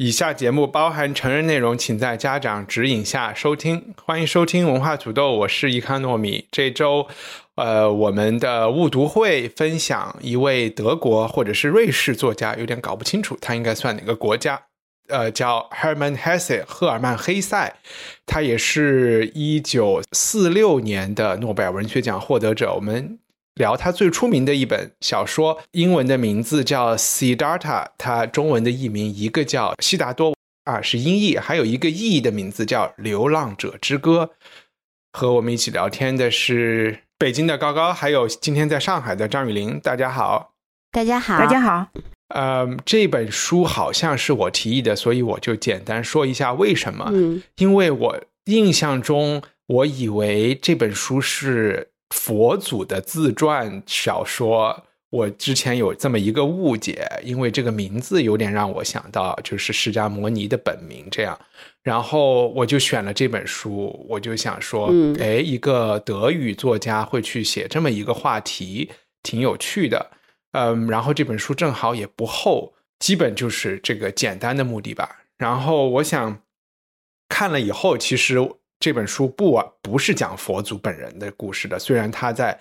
以下节目包含成人内容，请在家长指引下收听。欢迎收听文化土豆，我是伊康糯米。这周，呃，我们的误读会分享一位德国或者是瑞士作家，有点搞不清楚他应该算哪个国家。呃，叫 Hermann Hesse，赫尔曼·黑塞，他也是一九四六年的诺贝尔文学奖获得者。我们。聊他最出名的一本小说，英文的名字叫《Siddhartha》，它中文的译名一个叫《悉达多》，啊是音译，还有一个意译的名字叫《流浪者之歌》。和我们一起聊天的是北京的高高，还有今天在上海的张雨林。大家好，大家好，大家好。呃，这本书好像是我提议的，所以我就简单说一下为什么。嗯，因为我印象中，我以为这本书是。佛祖的自传小说，我之前有这么一个误解，因为这个名字有点让我想到就是释迦摩尼的本名这样，然后我就选了这本书，我就想说，哎，一个德语作家会去写这么一个话题，挺有趣的，嗯，然后这本书正好也不厚，基本就是这个简单的目的吧。然后我想看了以后，其实。这本书不不是讲佛祖本人的故事的，虽然他在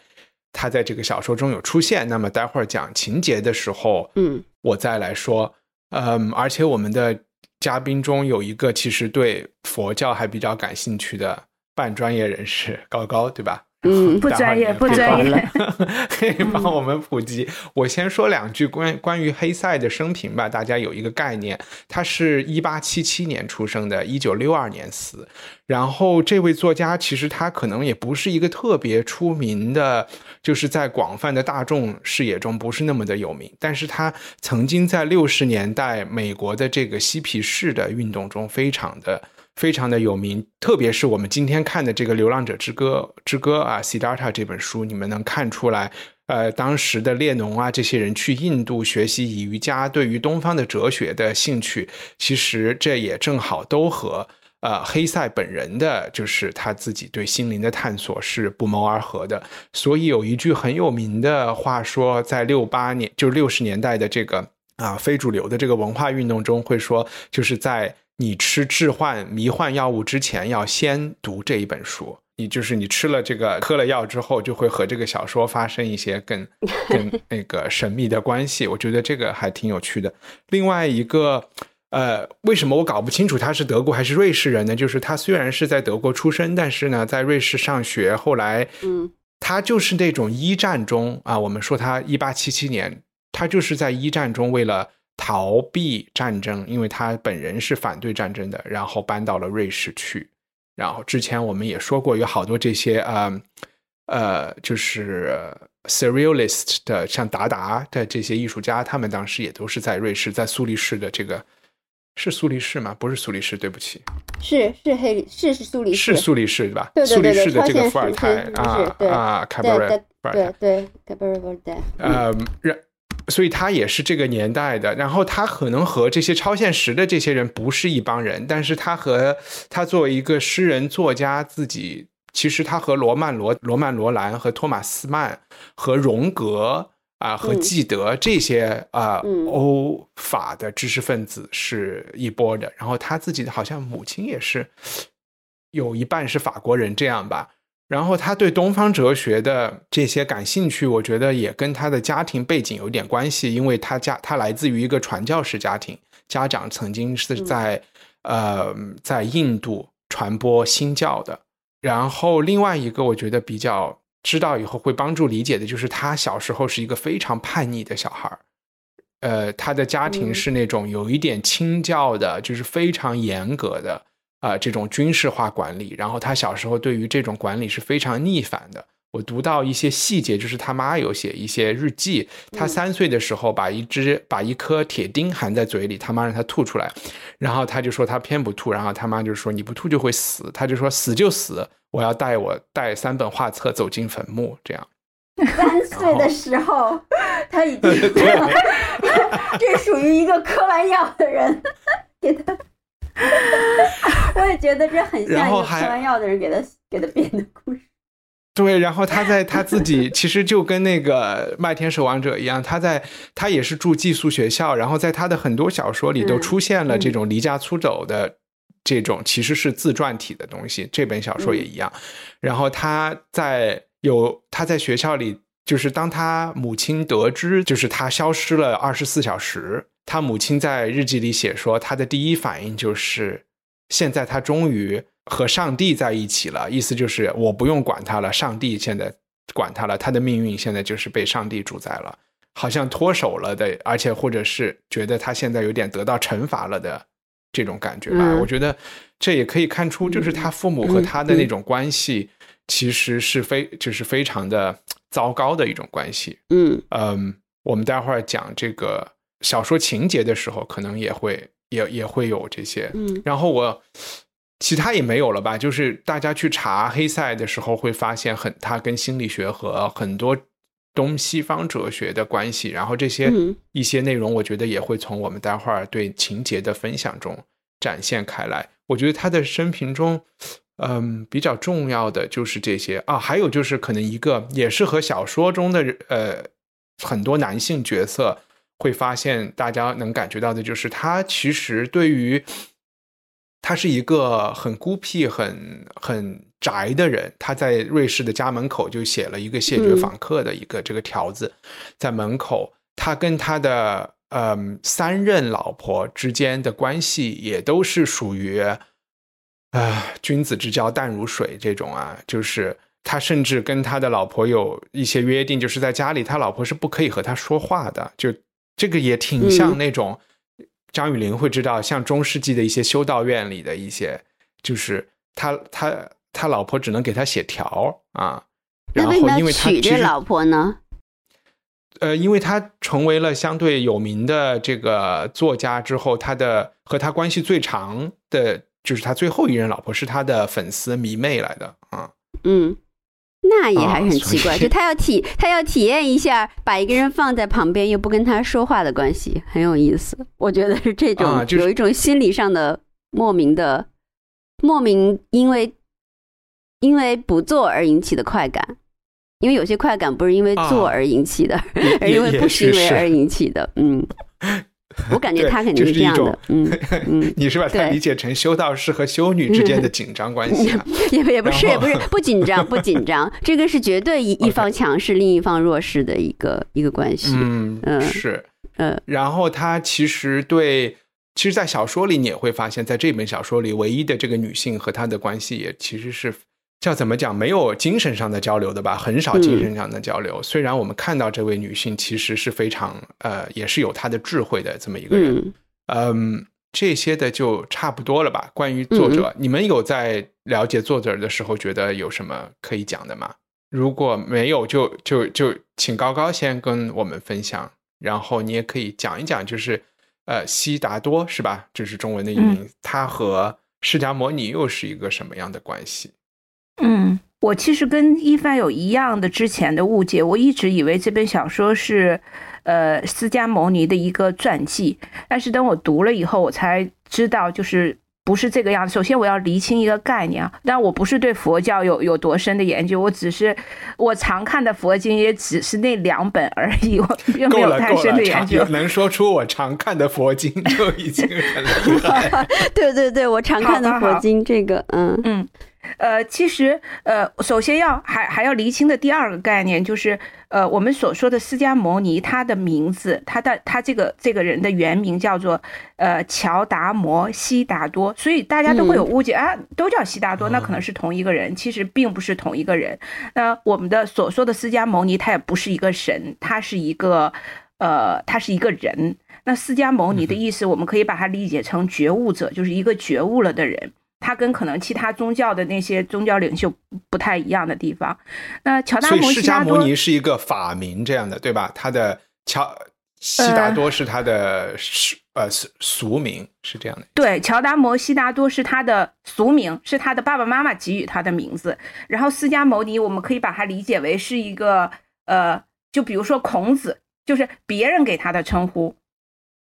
他在这个小说中有出现。那么待会儿讲情节的时候，嗯，我再来说。嗯，而且我们的嘉宾中有一个其实对佛教还比较感兴趣的半专业人士，高高，对吧？嗯，不专业，不专业，可以帮我们普及。我先说两句关关于黑塞的生平吧，大家有一个概念。他是一八七七年出生的，一九六二年死。然后这位作家其实他可能也不是一个特别出名的，就是在广泛的大众视野中不是那么的有名。但是他曾经在六十年代美国的这个嬉皮士的运动中非常的。非常的有名，特别是我们今天看的这个《流浪者之歌》之歌啊，《Siddhartha》这本书，你们能看出来，呃，当时的列侬啊，这些人去印度学习以瑜伽，对于东方的哲学的兴趣，其实这也正好都和呃黑塞本人的，就是他自己对心灵的探索是不谋而合的。所以有一句很有名的话说，在六八年，就六十年代的这个啊非主流的这个文化运动中，会说就是在。你吃致幻迷幻药物之前，要先读这一本书。你就是你吃了这个喝了药之后，就会和这个小说发生一些更 更那个神秘的关系。我觉得这个还挺有趣的。另外一个，呃，为什么我搞不清楚他是德国还是瑞士人呢？就是他虽然是在德国出生，但是呢，在瑞士上学。后来，嗯，他就是那种一战中啊，我们说他一八七七年，他就是在一战中为了。逃避战争，因为他本人是反对战争的，然后搬到了瑞士去。然后之前我们也说过，有好多这些呃呃，就是 surrealist 的，像达达的这些艺术家，他们当时也都是在瑞士，在苏黎世的这个是苏黎世吗？不是苏黎世，对不起，是是黑是是苏黎世，是苏黎世对吧？对对对对，超现实，啊啊，cabaret，对对 cabaret，呃，让。所以他也是这个年代的，然后他可能和这些超现实的这些人不是一帮人，但是他和他作为一个诗人作家自己，其实他和罗曼罗罗曼罗兰和托马斯曼和荣格啊和纪德这些啊欧法的知识分子是一波的，然后他自己好像母亲也是有一半是法国人这样吧。然后他对东方哲学的这些感兴趣，我觉得也跟他的家庭背景有点关系，因为他家他来自于一个传教士家庭，家长曾经是在呃在印度传播新教的。然后另外一个我觉得比较知道以后会帮助理解的就是他小时候是一个非常叛逆的小孩儿，呃，他的家庭是那种有一点清教的，就是非常严格的。啊，这种军事化管理，然后他小时候对于这种管理是非常逆反的。我读到一些细节，就是他妈有写一些日记，他三岁的时候把一只把一颗铁钉含在嘴里，他妈让他吐出来，然后他就说他偏不吐，然后他妈就说你不吐就会死，他就说死就死，我要带我带三本画册走进坟墓，这样。三岁的时候他已经，这属于一个嗑完药的人给他。我也觉得这很像一个嗑完药的人给他给他编的故事。对，然后他在他自己 其实就跟那个《麦田守望者》一样，他在他也是住寄宿学校，然后在他的很多小说里都出现了这种离家出走的这种其实是自传体的东西。这本小说也一样。然后他在有他在学校里，就是当他母亲得知就是他消失了二十四小时，他母亲在日记里写说，他的第一反应就是现在他终于。和上帝在一起了，意思就是我不用管他了，上帝现在管他了，他的命运现在就是被上帝主宰了，好像脱手了的，而且或者是觉得他现在有点得到惩罚了的这种感觉吧。我觉得这也可以看出，就是他父母和他的那种关系其实是非就是非常的糟糕的一种关系。嗯嗯，我们待会儿讲这个小说情节的时候，可能也会也也会有这些。嗯，然后我。其他也没有了吧？就是大家去查黑塞的时候，会发现很他跟心理学和很多东西方哲学的关系。然后这些一些内容，我觉得也会从我们待会儿对情节的分享中展现开来。我觉得他的生平中，嗯，比较重要的就是这些啊。还有就是可能一个也是和小说中的呃很多男性角色会发现，大家能感觉到的就是他其实对于。他是一个很孤僻、很很宅的人。他在瑞士的家门口就写了一个谢绝访客的一个这个条子，在门口。他跟他的嗯三任老婆之间的关系也都是属于啊君子之交淡如水这种啊，就是他甚至跟他的老婆有一些约定，就是在家里他老婆是不可以和他说话的。就这个也挺像那种。张雨林会知道，像中世纪的一些修道院里的一些，就是他他他老婆只能给他写条啊。然后因为他娶这老婆呢？呃，因为他成为了相对有名的这个作家之后，他的和他关系最长的就是他最后一任老婆是他的粉丝迷妹来的啊。嗯。那也还是很奇怪，就他要体他要体验一下把一个人放在旁边又不跟他说话的关系，很有意思。我觉得是这种有一种心理上的莫名的莫名，因为因为不做而引起的快感，因为有些快感不是因为做而引起的，而因为不行为而引起的。嗯。我感觉他肯定是这样的，嗯嗯，你是把它理解成修道士和修女之间的紧张关系啊？也也不是，也不是不紧张，不紧张，这个是绝对一一方强势，另一方弱势的一个一个关系。嗯嗯是嗯，然后他其实对，其实，在小说里你也会发现，在这本小说里，唯一的这个女性和她的关系也其实是。叫怎么讲？没有精神上的交流的吧，很少精神上的交流。虽然我们看到这位女性其实是非常呃，也是有她的智慧的这么一个人。嗯，这些的就差不多了吧。关于作者，你们有在了解作者的时候觉得有什么可以讲的吗？如果没有，就就就请高高先跟我们分享。然后你也可以讲一讲，就是呃，悉达多是吧？这是中文的译名，他和释迦摩尼又是一个什么样的关系？嗯，我其实跟一帆有一样的之前的误解，我一直以为这本小说是，呃，释迦牟尼的一个传记，但是等我读了以后，我才知道就是不是这个样子。首先我要厘清一个概念啊，但我不是对佛教有有多深的研究，我只是我常看的佛经也只是那两本而已，我并没有太深的研究。能说出我常看的佛经就已经很厉 害。对对对，我常看的佛经，这个嗯嗯。呃，其实，呃，首先要还还要厘清的第二个概念就是，呃，我们所说的释迦牟尼，他的名字，他的他这个这个人的原名叫做，呃，乔达摩悉达多，所以大家都会有误解啊，都叫悉达多，那可能是同一个人，其实并不是同一个人。那我们的所说的释迦牟尼，他也不是一个神，他是一个，呃，他是一个人。那释迦牟尼的意思，我们可以把它理解成觉悟者，就是一个觉悟了的人。他跟可能其他宗教的那些宗教领袖不太一样的地方。那乔达摩释迦摩尼是一个法名这样的，对吧？他的乔悉达多是他的呃俗名，是这样的。对，乔达摩悉达多是他的俗名，是他的爸爸妈妈给予他的名字。然后释迦牟尼，我们可以把它理解为是一个呃，就比如说孔子，就是别人给他的称呼。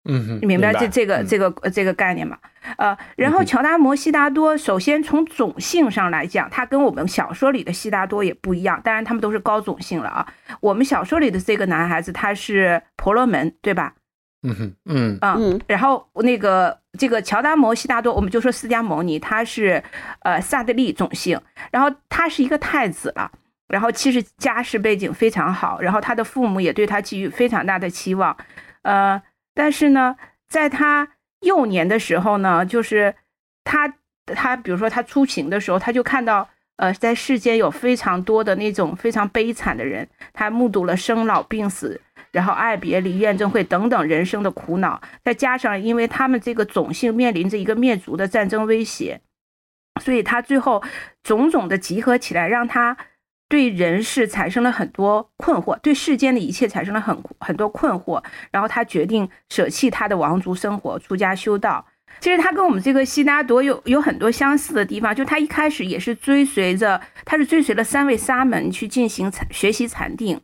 嗯，你明白这这个这个这个概念吗？呃，然后乔达摩悉达多，首先从种姓上来讲，他跟我们小说里的悉达多也不一样。当然，他们都是高种姓了啊。我们小说里的这个男孩子，他是婆罗门，对吧？嗯哼，嗯嗯。然后那个这个乔达摩悉达多，我们就说释迦牟尼，他是呃萨德利种姓，然后他是一个太子了，然后其实家世背景非常好，然后他的父母也对他寄予非常大的期望，呃。但是呢，在他幼年的时候呢，就是他他比如说他出行的时候，他就看到呃，在世间有非常多的那种非常悲惨的人，他目睹了生老病死，然后爱别离、怨憎会等等人生的苦恼，再加上因为他们这个种姓面临着一个灭族的战争威胁，所以他最后种种的集合起来，让他。对人世产生了很多困惑，对世间的一切产生了很很多困惑，然后他决定舍弃他的王族生活，出家修道。其实他跟我们这个悉达多有有很多相似的地方，就他一开始也是追随着，他是追随了三位沙门去进行禅学习禅定，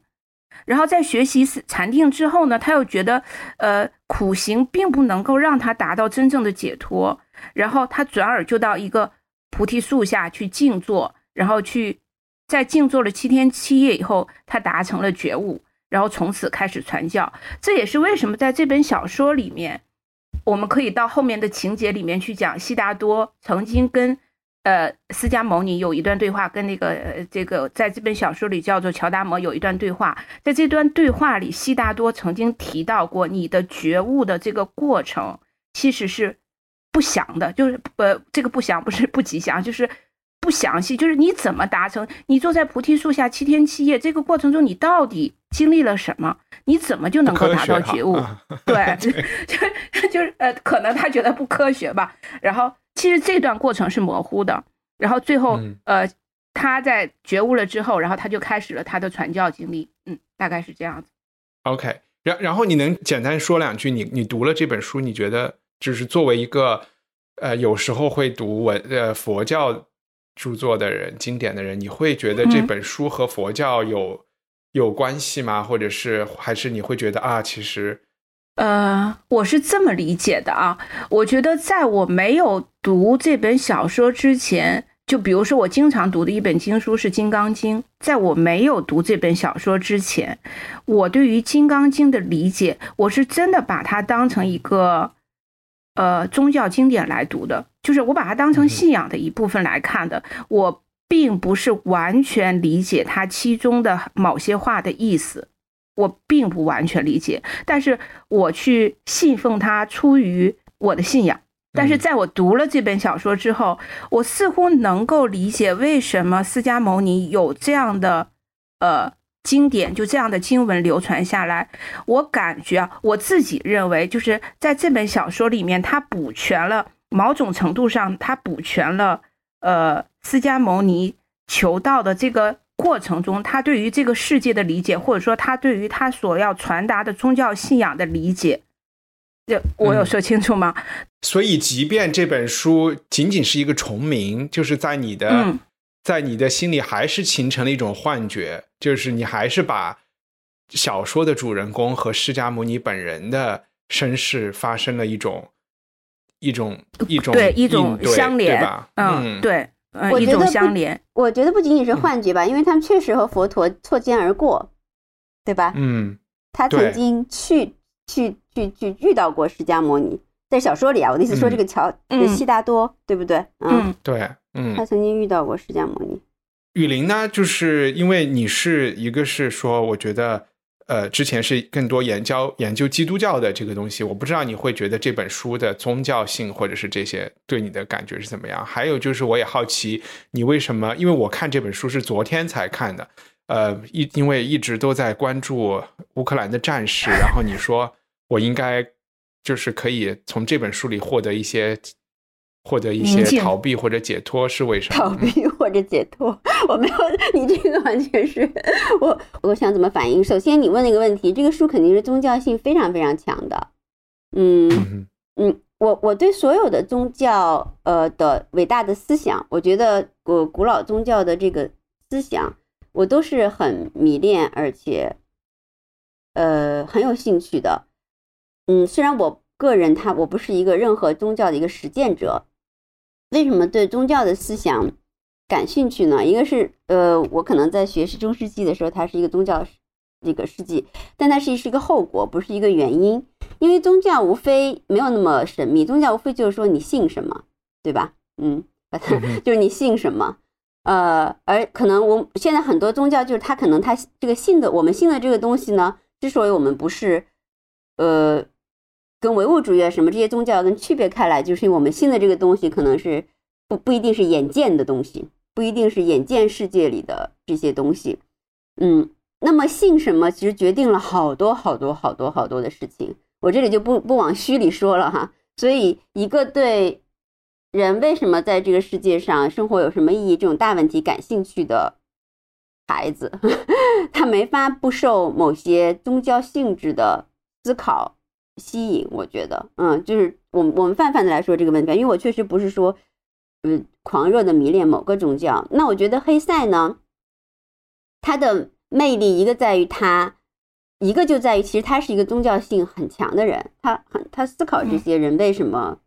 然后在学习禅定之后呢，他又觉得，呃，苦行并不能够让他达到真正的解脱，然后他转而就到一个菩提树下去静坐，然后去。在静坐了七天七夜以后，他达成了觉悟，然后从此开始传教。这也是为什么在这本小说里面，我们可以到后面的情节里面去讲，悉达多曾经跟呃释迦牟尼有一段对话，跟那个这个在这本小说里叫做乔达摩有一段对话。在这段对话里，悉达多曾经提到过，你的觉悟的这个过程其实是不祥的，就是呃这个不祥不是不吉祥，就是。不详细，就是你怎么达成？你坐在菩提树下七天七夜，这个过程中你到底经历了什么？你怎么就能够达到觉悟？对，就就 就是呃，可能他觉得不科学吧。然后其实这段过程是模糊的。然后最后呃，他在觉悟了之后，然后他就开始了他的传教经历。嗯，大概是这样子。OK，然然后你能简单说两句？你你读了这本书，你觉得就是作为一个呃，有时候会读文呃佛教。著作的人，经典的人，你会觉得这本书和佛教有有关系吗？或者是还是你会觉得啊，其实，呃，我是这么理解的啊。我觉得在我没有读这本小说之前，就比如说我经常读的一本经书是《金刚经》，在我没有读这本小说之前，我对于《金刚经》的理解，我是真的把它当成一个。呃，宗教经典来读的，就是我把它当成信仰的一部分来看的。我并不是完全理解它其中的某些话的意思，我并不完全理解。但是我去信奉它，出于我的信仰。但是在我读了这本小说之后，我似乎能够理解为什么释迦牟尼有这样的呃。经典就这样的经文流传下来，我感觉啊，我自己认为，就是在这本小说里面，它补全了某种程度上，它补全了呃释迦牟尼求道的这个过程中，他对于这个世界的理解，或者说他对于他所要传达的宗教信仰的理解，这我有说清楚吗？所以，即便这本书仅仅是一个重名，就是在你的。在你的心里还是形成了一种幻觉，就是你还是把小说的主人公和释迦牟尼本人的身世发生了一种一种一种对一种相连，对吧？嗯，对，一种相连。我觉得不仅仅是幻觉吧，因为他们确实和佛陀错肩而过，对吧？嗯，他曾经去去去去遇到过释迦牟尼，在小说里啊，我的意思说这个乔悉达多，对不对？嗯，对。嗯，他曾经遇到过释迦牟尼。雨林呢，就是因为你是一个是说，我觉得呃，之前是更多研究研究基督教的这个东西，我不知道你会觉得这本书的宗教性或者是这些对你的感觉是怎么样。还有就是，我也好奇你为什么？因为我看这本书是昨天才看的，呃，一因为一直都在关注乌克兰的战事，然后你说我应该就是可以从这本书里获得一些。获得一些逃避或者解脱是为什么？逃避或者解脱，我没有，你这个完全是 我，我想怎么反应？首先，你问那个问题，这个书肯定是宗教性非常非常强的。嗯嗯，我我对所有的宗教呃的伟大的思想，我觉得古古老宗教的这个思想，我都是很迷恋，而且呃很有兴趣的。嗯，虽然我个人他我不是一个任何宗教的一个实践者。为什么对宗教的思想感兴趣呢？一个是，呃，我可能在学习中世纪的时候，它是一个宗教这个世纪，但它是是一个后果，不是一个原因。因为宗教无非没有那么神秘，宗教无非就是说你信什么，对吧？嗯，就是你信什么。呃，而可能我现在很多宗教就是它可能它这个信的，我们信的这个东西呢，之所以我们不是，呃。跟唯物主义啊什么这些宗教跟区别开来，就是因为我们信的这个东西可能是不不一定是眼见的东西，不一定是眼见世界里的这些东西。嗯，那么信什么其实决定了好多好多好多好多的事情，我这里就不不往虚里说了哈。所以，一个对人为什么在这个世界上生活有什么意义这种大问题感兴趣的孩子，他没法不受某些宗教性质的思考。吸引，我觉得，嗯，就是我我们泛泛的来说这个问题，因为我确实不是说，嗯，狂热的迷恋某个宗教。那我觉得黑塞呢，他的魅力一个在于他，一个就在于其实他是一个宗教性很强的人，他很他思考这些人为什么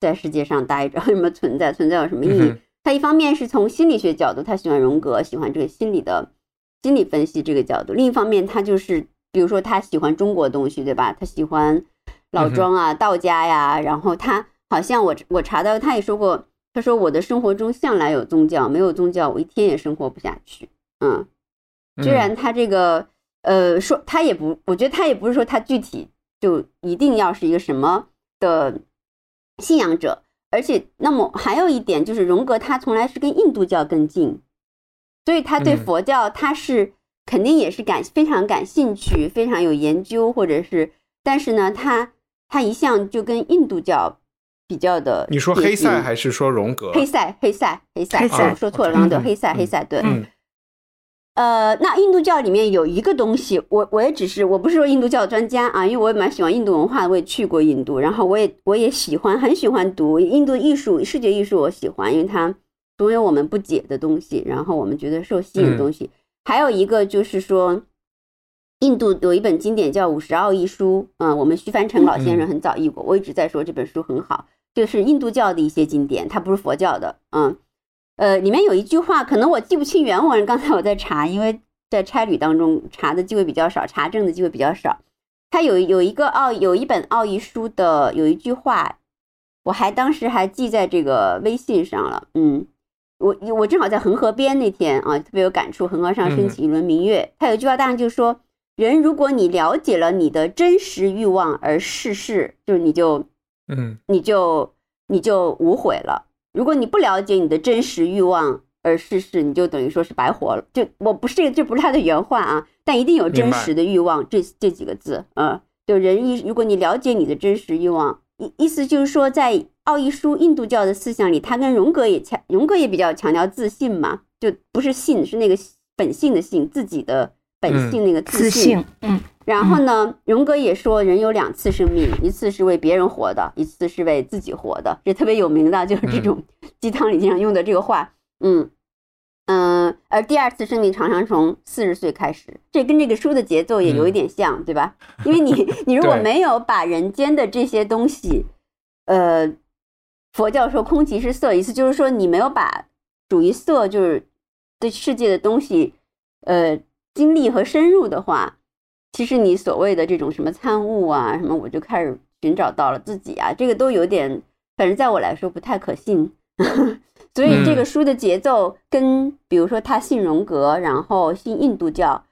在世界上待着，为 什么存在，存在有什么意义。他一方面是从心理学角度，他喜欢荣格，喜欢这个心理的心理分析这个角度；另一方面，他就是比如说他喜欢中国东西，对吧？他喜欢。老庄啊，道家呀，然后他好像我我查到他也说过，他说我的生活中向来有宗教，没有宗教我一天也生活不下去。嗯，虽然他这个呃说他也不，我觉得他也不是说他具体就一定要是一个什么的信仰者，而且那么还有一点就是荣格他从来是跟印度教更近，所以他对佛教他是肯定也是感非常感兴趣，非常有研究，或者是但是呢他。他一向就跟印度教比较的，你说黑塞还是说荣格？黑塞，黑塞，黑塞，说错了，刚刚黑塞，黑塞，对。呃，那印度教里面有一个东西，我我也只是，我不是说印度教专家啊，因为我也蛮喜欢印度文化的，我也去过印度，然后我也我也喜欢，很喜欢读印度艺术、视觉艺术，我喜欢，因为它总有我们不解的东西，然后我们觉得受吸引的东西。还有一个就是说。印度有一本经典叫《五十奥义书》，嗯，我们徐凡成老先生很早译过，我一直在说这本书很好，就是印度教的一些经典，它不是佛教的，嗯，呃，里面有一句话，可能我记不清原文，刚才我在查，因为在差旅当中查的机会比较少，查证的机会比较少。它有有一个奥有一本奥义书的有一句话，我还当时还记在这个微信上了，嗯，我我正好在恒河边那天啊，特别有感触，恒河上升起一轮明月，它有一句话，当然就是说。人，如果你了解了你的真实欲望而逝世，就是你就，嗯，你就你就无悔了。如果你不了解你的真实欲望而逝世，你就等于说是白活了。就我不是这，这不是他的原话啊，但一定有真实的欲望这这几个字嗯。就人一，如果你了解你的真实欲望，意意思就是说，在奥义书印度教的思想里，他跟荣格也强，荣格也比较强调自信嘛，就不是信，是那个本性的信，自己的。本性那个自信，嗯，然后呢，荣格也说，人有两次生命，一次是为别人活的，一次是为自己活的，这特别有名的，就是这种鸡汤里经常用的这个话，嗯。嗯，而第二次生命常常从四十岁开始，这跟这个书的节奏也有一点像，对吧？因为你 你如果没有把人间的这些东西，呃，佛教说空即是色，意思就是说你没有把属于色就是对世界的东西，呃。经历和深入的话，其实你所谓的这种什么参悟啊，什么我就开始寻找到了自己啊，这个都有点，反正在我来说不太可信。所以这个书的节奏跟，比如说他信荣格，然后信印度教，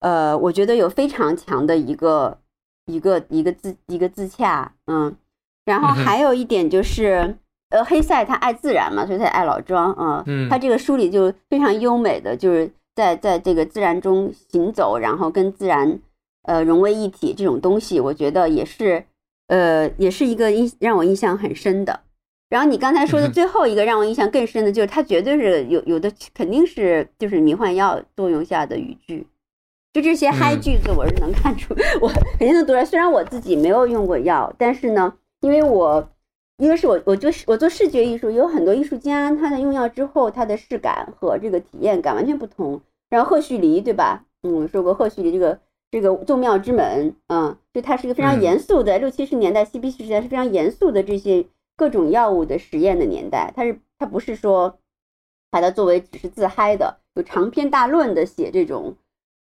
呃，我觉得有非常强的一个一个一个自一个自洽，嗯，然后还有一点就是，呃，黑塞他爱自然嘛，所以他爱老庄啊，嗯，他这个书里就非常优美的就是。在在这个自然中行走，然后跟自然呃融为一体，这种东西，我觉得也是呃也是一个印让我印象很深的。然后你刚才说的最后一个让我印象更深的就是，它绝对是有有的肯定是就是迷幻药作用下的语句，就这些嗨句子我是能看出，我肯定能读出来。虽然我自己没有用过药，但是呢，因为我一个是我我就是我做视觉艺术，有很多艺术家他在用药之后，他的视感和这个体验感完全不同。然后赫胥黎对吧？嗯，说过赫胥黎这个这个众妙之门，嗯，就它是一个非常严肃的六七十年代嬉皮士时代是非常严肃的这些。各种药物的实验的年代，它是它不是说把它作为只是自嗨的，有长篇大论的写这种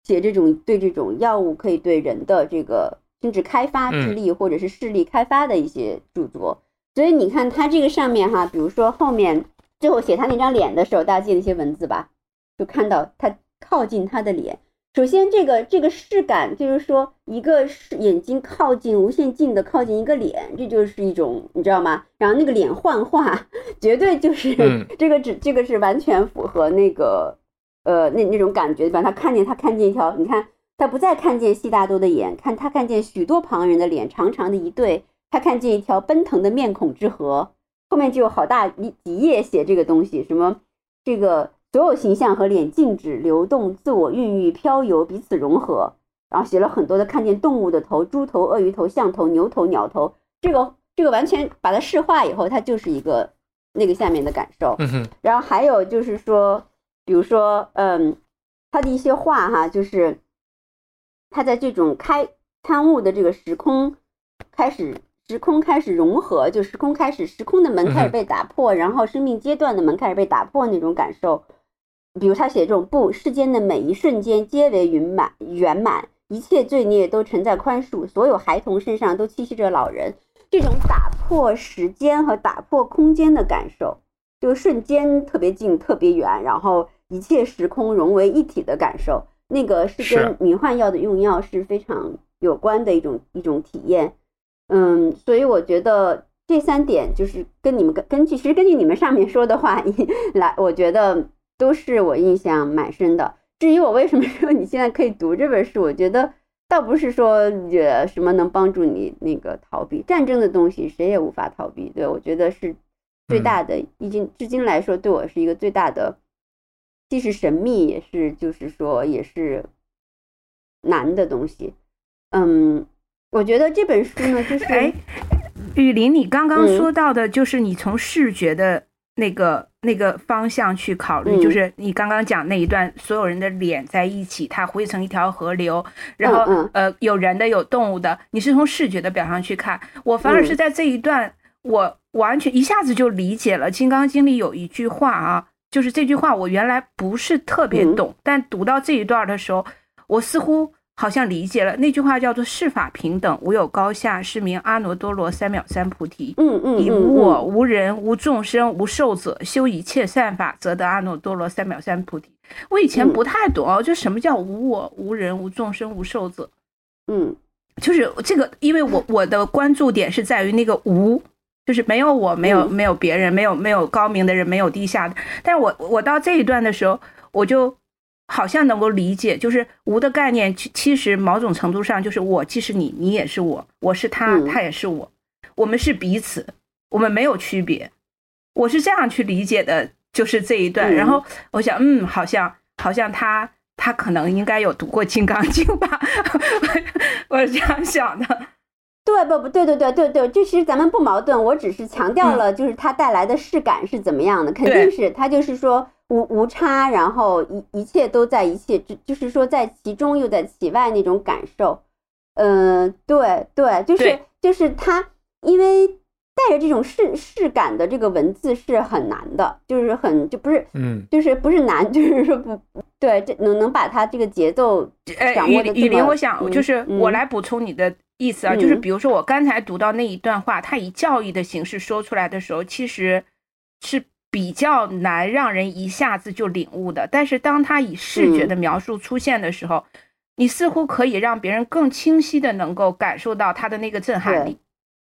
写这种对这种药物可以对人的这个心智开发、智力或者是视力开发的一些著作。所以你看他这个上面哈，比如说后面最后写他那张脸的时候，大家记得一些文字吧？就看到他靠近他的脸。首先，这个这个视感就是说，一个是眼睛靠近无限近的靠近一个脸，这就是一种你知道吗？然后那个脸幻化，绝对就是这个只这个是完全符合那个呃那那种感觉吧？他看见他看见一条，你看他不再看见悉达多的眼，看他看见许多旁人的脸，长长的一对，他看见一条奔腾的面孔之河，后面就有好大一几页写这个东西，什么这个。所有形象和脸静止流动，自我孕育漂游，彼此融合。然后写了很多的看见动物的头，猪头、鳄鱼头、象头、牛头、鸟头。这个这个完全把它视化以后，它就是一个那个下面的感受。然后还有就是说，比如说，嗯，他的一些画哈，就是他在这种开参悟的这个时空开始。时空开始融合，就时空开始，时空的门开始被打破，然后生命阶段的门开始被打破那种感受。比如他写这种不，世间的每一瞬间皆为圆满，圆满，一切罪孽都承在宽恕，所有孩童身上都栖息着老人。这种打破时间和打破空间的感受，就瞬间特别近、特别远，然后一切时空融为一体的感受，那个是跟迷幻药的用药是非常有关的一种一种体验。嗯，所以我觉得这三点就是跟你们根根据，其实根据你们上面说的话 来，我觉得都是我印象蛮深的。至于我为什么说你现在可以读这本书，我觉得倒不是说呃什么能帮助你那个逃避战争的东西，谁也无法逃避。对我觉得是最大的，已经至今来说对我是一个最大的，既是神秘，也是就是说也是难的东西。嗯。我觉得这本书呢，就 是哎，雨林，你刚刚说到的，就是你从视觉的那个那个方向去考虑，就是你刚刚讲那一段，所有人的脸在一起，它汇成一条河流，然后呃，有人的，有动物的，你是从视觉的表上去看，我反而是在这一段，我完全一下子就理解了《金刚经》里有一句话啊，就是这句话我原来不是特别懂，但读到这一段的时候，我似乎。好像理解了那句话，叫做“世法平等，无有高下，是名阿耨多罗三藐三菩提”。嗯嗯，以无我、无人、无众生、无寿者修一切善法，则得阿耨多罗三藐三菩提。我以前不太懂哦，就什么叫无我、无人、无众生、无寿者？嗯，就是这个，因为我我的关注点是在于那个无，就是没有我，没有没有别人，没有没有高明的人，没有低下的。但是我我到这一段的时候，我就。好像能够理解，就是无的概念，其其实某种程度上就是我既是你，你也是我，我是他，他也是我，我们是彼此，我们没有区别。我是这样去理解的，就是这一段。然后我想，嗯，好像好像他他可能应该有读过《金刚经》吧，我是这样想的。对，不不对，对对对对，这其实咱们不矛盾，我只是强调了，就是它带来的视感是怎么样的，肯定是它就是说。无无差，然后一一切都在一切，就就是说在其中又在其外那种感受，嗯，对对，就是就是他，因为带着这种视视感的这个文字是很难的，就是很就不是，嗯，就是不是难，就是说不对，这能能把它这个节奏掌握的雨林，我想就是我来补充你的意思啊，就是比如说我刚才读到那一段话，他以教育的形式说出来的时候，其实是。比较难让人一下子就领悟的，但是当他以视觉的描述出现的时候，你似乎可以让别人更清晰的能够感受到他的那个震撼力。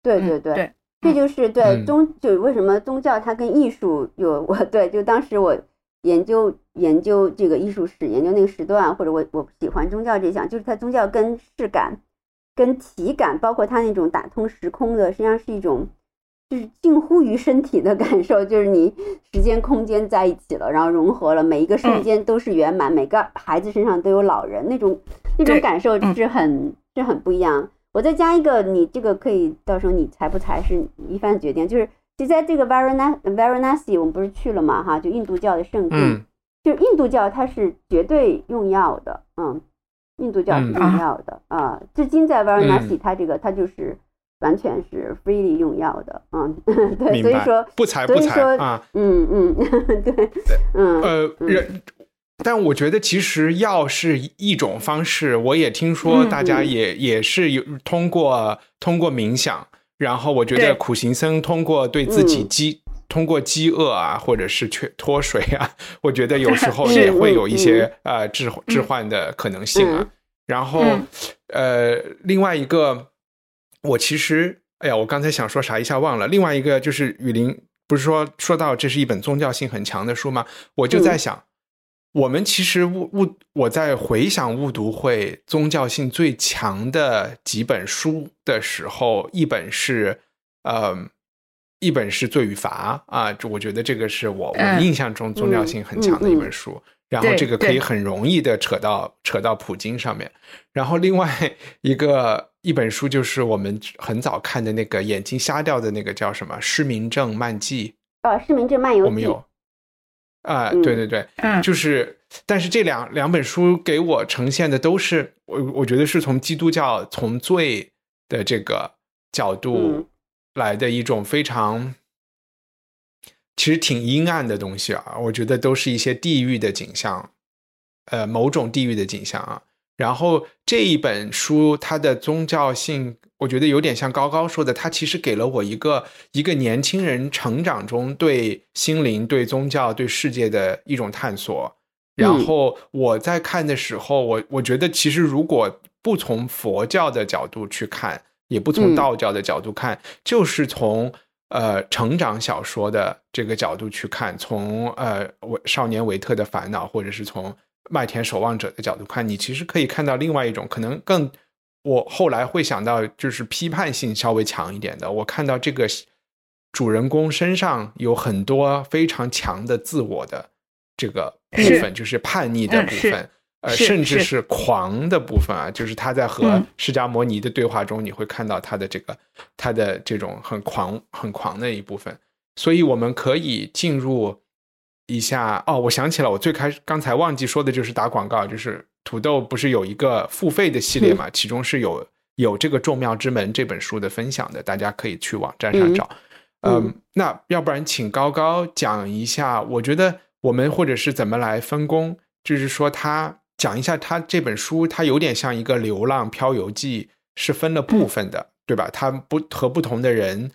对对对，这就是对宗就为什么宗教它跟艺术有 我对就当时我研究研究这个艺术史研究那个时段，或者我我喜欢宗教这项，就是它宗教跟视感、跟体感，包括它那种打通时空的，实际上是一种。就是近乎于身体的感受，就是你时间空间在一起了，然后融合了，每一个瞬间都是圆满，每个孩子身上都有老人那种那种感受是很是很不一样。我再加一个，你这个可以到时候你裁不裁是一番决定，就是就在这个 Varanasi Varanasi 我们不是去了嘛哈，就印度教的圣地，就印度教它是绝对用药的，嗯，印度教是用药的啊，至今在 Varanasi 它这个它就是完全是 freely 用药的，嗯，对，所以说不才不才啊，嗯嗯，对，嗯呃人。但我觉得其实药是一种方式，我也听说大家也也是有通过通过冥想，然后我觉得苦行僧通过对自己饥通过饥饿啊，或者是缺脱水啊，我觉得有时候也会有一些呃治置换的可能性啊。然后呃另外一个，我其实哎呀，我刚才想说啥一下忘了。另外一个就是雨林不是说说到这是一本宗教性很强的书吗？我就在想。我们其实误误，我在回想误读会宗教性最强的几本书的时候，一本是呃，一本是《罪与罚》啊，我觉得这个是我我印象中宗教性很强的一本书。然后这个可以。很容易的扯到扯到普京上面。然后另外一个一本书就是我们很早看的那个眼睛瞎掉的那个叫什么《失明症漫记》呃，《失明症漫游记》我们有。啊，对对对，嗯，就是，但是这两两本书给我呈现的都是我我觉得是从基督教从罪的这个角度来的一种非常其实挺阴暗的东西啊，我觉得都是一些地狱的景象，呃，某种地狱的景象啊。然后这一本书它的宗教性。我觉得有点像高高说的，它其实给了我一个一个年轻人成长中对心灵、对宗教、对世界的一种探索。然后我在看的时候，我我觉得其实如果不从佛教的角度去看，也不从道教的角度看，就是从呃成长小说的这个角度去看，从呃维少年维特的烦恼，或者是从麦田守望者的角度看，你其实可以看到另外一种可能更。我后来会想到，就是批判性稍微强一点的。我看到这个主人公身上有很多非常强的自我的这个部分，就是叛逆的部分，呃，甚至是狂的部分啊。就是他在和释迦摩尼的对话中，你会看到他的这个他的这种很狂、很狂的一部分。所以我们可以进入一下。哦，我想起了，我最开始刚才忘记说的就是打广告，就是。土豆不是有一个付费的系列嘛？其中是有有这个《众妙之门》这本书的分享的，大家可以去网站上找。嗯，那要不然请高高讲一下，我觉得我们或者是怎么来分工，就是说他讲一下他这本书，它有点像一个流浪漂游记，是分了部分的，对吧？他不和不同的人，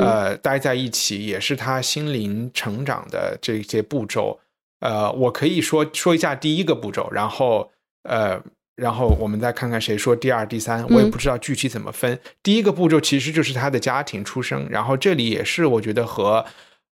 呃，待在一起，也是他心灵成长的这些步骤。呃，我可以说说一下第一个步骤，然后。呃，然后我们再看看谁说第二、第三，我也不知道具体怎么分。第一个步骤其实就是他的家庭出生，然后这里也是我觉得和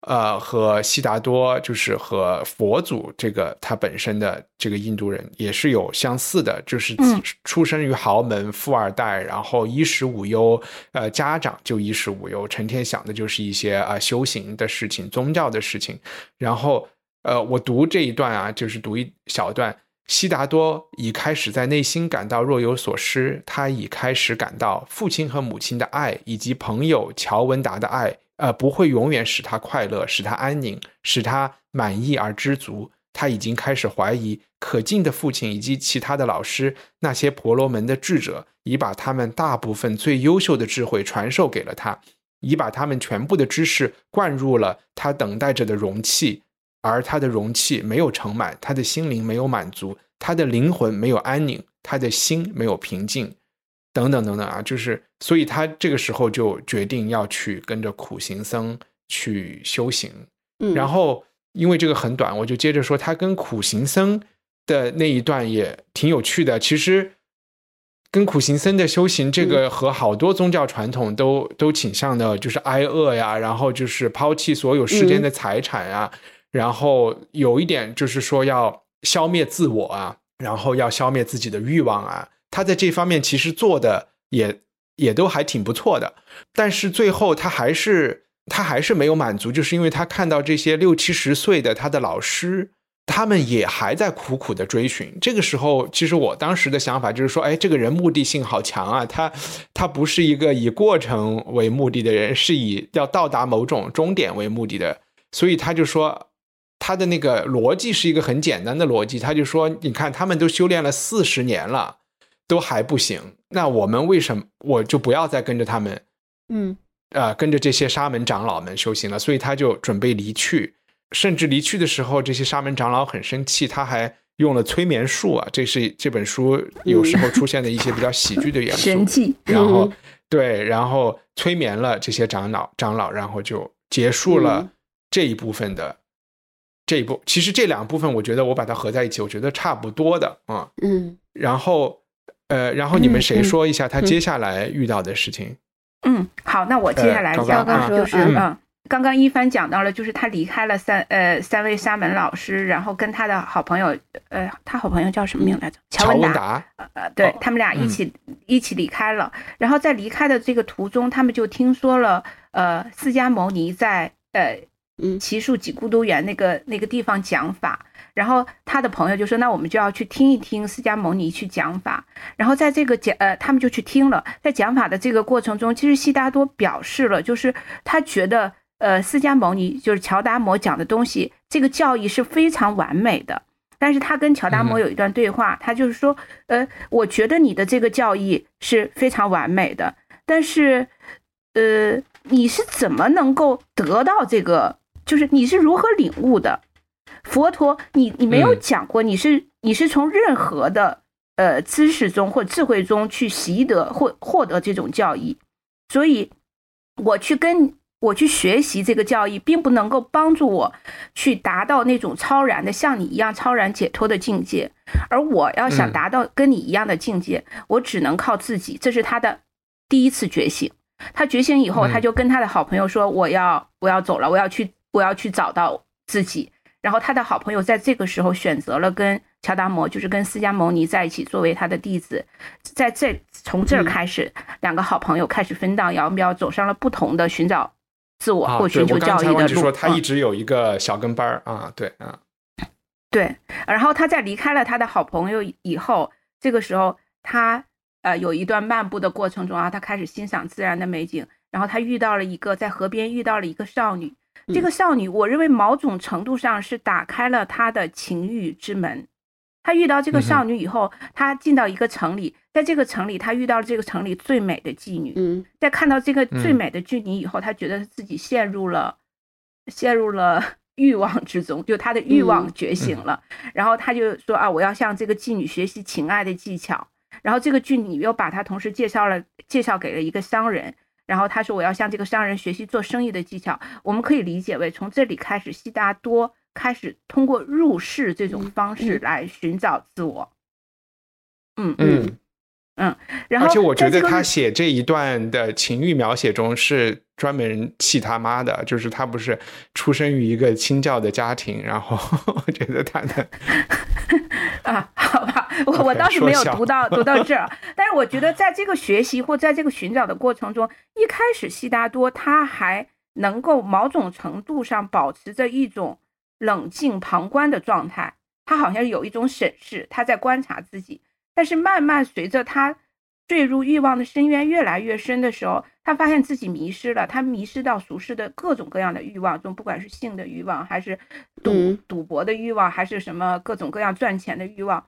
呃和悉达多，就是和佛祖这个他本身的这个印度人也是有相似的，就是出生于豪门富二代，然后衣食无忧，呃，家长就衣食无忧，成天想的就是一些啊修行的事情、宗教的事情。然后呃，我读这一段啊，就是读一小段。悉达多已开始在内心感到若有所失，他已开始感到父亲和母亲的爱以及朋友乔文达的爱，呃，不会永远使他快乐，使他安宁，使他满意而知足。他已经开始怀疑可敬的父亲以及其他的老师，那些婆罗门的智者，已把他们大部分最优秀的智慧传授给了他，已把他们全部的知识灌入了他等待着的容器。而他的容器没有盛满，他的心灵没有满足，他的灵魂没有安宁，他的心没有平静，等等等等啊，就是，所以他这个时候就决定要去跟着苦行僧去修行。嗯，然后因为这个很短，我就接着说，他跟苦行僧的那一段也挺有趣的。其实，跟苦行僧的修行，这个和好多宗教传统都都倾向的，就是挨饿呀，然后就是抛弃所有世间的财产呀。然后有一点就是说要消灭自我啊，然后要消灭自己的欲望啊，他在这方面其实做的也也都还挺不错的，但是最后他还是他还是没有满足，就是因为他看到这些六七十岁的他的老师，他们也还在苦苦的追寻。这个时候，其实我当时的想法就是说，哎，这个人目的性好强啊，他他不是一个以过程为目的的人，是以要到达某种终点为目的的。所以他就说，他的那个逻辑是一个很简单的逻辑，他就说，你看他们都修炼了四十年了，都还不行，那我们为什么我就不要再跟着他们？嗯。啊，跟着这些沙门长老们修行了，所以他就准备离去。甚至离去的时候，这些沙门长老很生气，他还用了催眠术啊。这是这本书有时候出现的一些比较喜剧的元素。神迹。然后，对，然后催眠了这些长老，长老，然后就结束了这一部分的这一部。其实这两部分，我觉得我把它合在一起，我觉得差不多的啊。嗯。然后，呃，然后你们谁说一下他接下来遇到的事情？嗯，好，那我接下来讲啊，就是嗯，刚刚一帆讲到了，就是他离开了三呃三位沙门老师，然后跟他的好朋友，呃，他好朋友叫什么名来着？乔文达，呃，对他们俩一起一起离开了。然后在离开的这个途中，他们就听说了，呃，释迦牟尼在呃奇树几孤独园那个那个地方讲法。然后他的朋友就说：“那我们就要去听一听释迦牟尼去讲法。”然后在这个讲呃，他们就去听了。在讲法的这个过程中，其实悉达多表示了，就是他觉得呃，释迦牟尼就是乔达摩讲的东西，这个教义是非常完美的。但是他跟乔达摩有一段对话，他就是说：“呃，我觉得你的这个教义是非常完美的，但是呃，你是怎么能够得到这个？就是你是如何领悟的？”佛陀，你你没有讲过，你是你是从任何的呃知识中或智慧中去习得或获得这种教义，所以我去跟我去学习这个教义，并不能够帮助我去达到那种超然的像你一样超然解脱的境界，而我要想达到跟你一样的境界，我只能靠自己。这是他的第一次觉醒。他觉醒以后，他就跟他的好朋友说：“我要我要走了，我要去我要去找到自己。”然后他的好朋友在这个时候选择了跟乔达摩，就是跟释迦牟尼在一起，作为他的弟子。在这从这儿开始，两个好朋友开始分道扬镳，走上了不同的寻找自我或寻求教育的路。说他一直有一个小跟班儿啊，对啊，对。然后他在离开了他的好朋友以后，这个时候他呃有一段漫步的过程中啊，他开始欣赏自然的美景。然后他遇到了一个在河边遇到了一个少女。这个少女，我认为某种程度上是打开了他的情欲之门。他遇到这个少女以后，他进到一个城里，在这个城里，他遇到了这个城里最美的妓女。嗯，在看到这个最美的妓女以后，他觉得自己陷入了陷入了 欲望之中，就他的欲望觉醒了。然后他就说啊，我要向这个妓女学习情爱的技巧。然后这个妓女又把他同时介绍了介绍给了一个商人。然后他说：“我要向这个商人学习做生意的技巧。”我们可以理解为从这里开始，悉达多开始通过入世这种方式来寻找自我。嗯嗯嗯。然后，而且我觉得他写这一段的情欲描写中是专门气他妈的，就是他不是出生于一个清教的家庭，然后我觉得他的 啊，好吧。我我倒是没有读到读到这儿，但是我觉得在这个学习或在这个寻找的过程中，一开始悉达多他还能够某种程度上保持着一种冷静旁观的状态，他好像有一种审视，他在观察自己。但是慢慢随着他坠入欲望的深渊越来越深的时候，他发现自己迷失了，他迷失到俗世的各种各样的欲望中，不管是性的欲望，还是赌赌博的欲望，还是什么各种各样赚钱的欲望。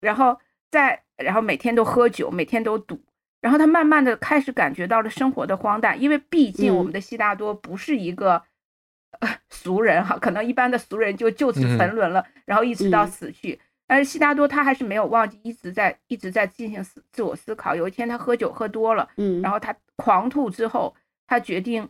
然后再，然后每天都喝酒，每天都赌，然后他慢慢的开始感觉到了生活的荒诞，因为毕竟我们的悉达多不是一个 俗人哈，可能一般的俗人就就此沉沦了，然后一直到死去。但是悉达多他还是没有忘记，一直在一直在进行思自我思考。有一天他喝酒喝多了，嗯，然后他狂吐之后，他决定，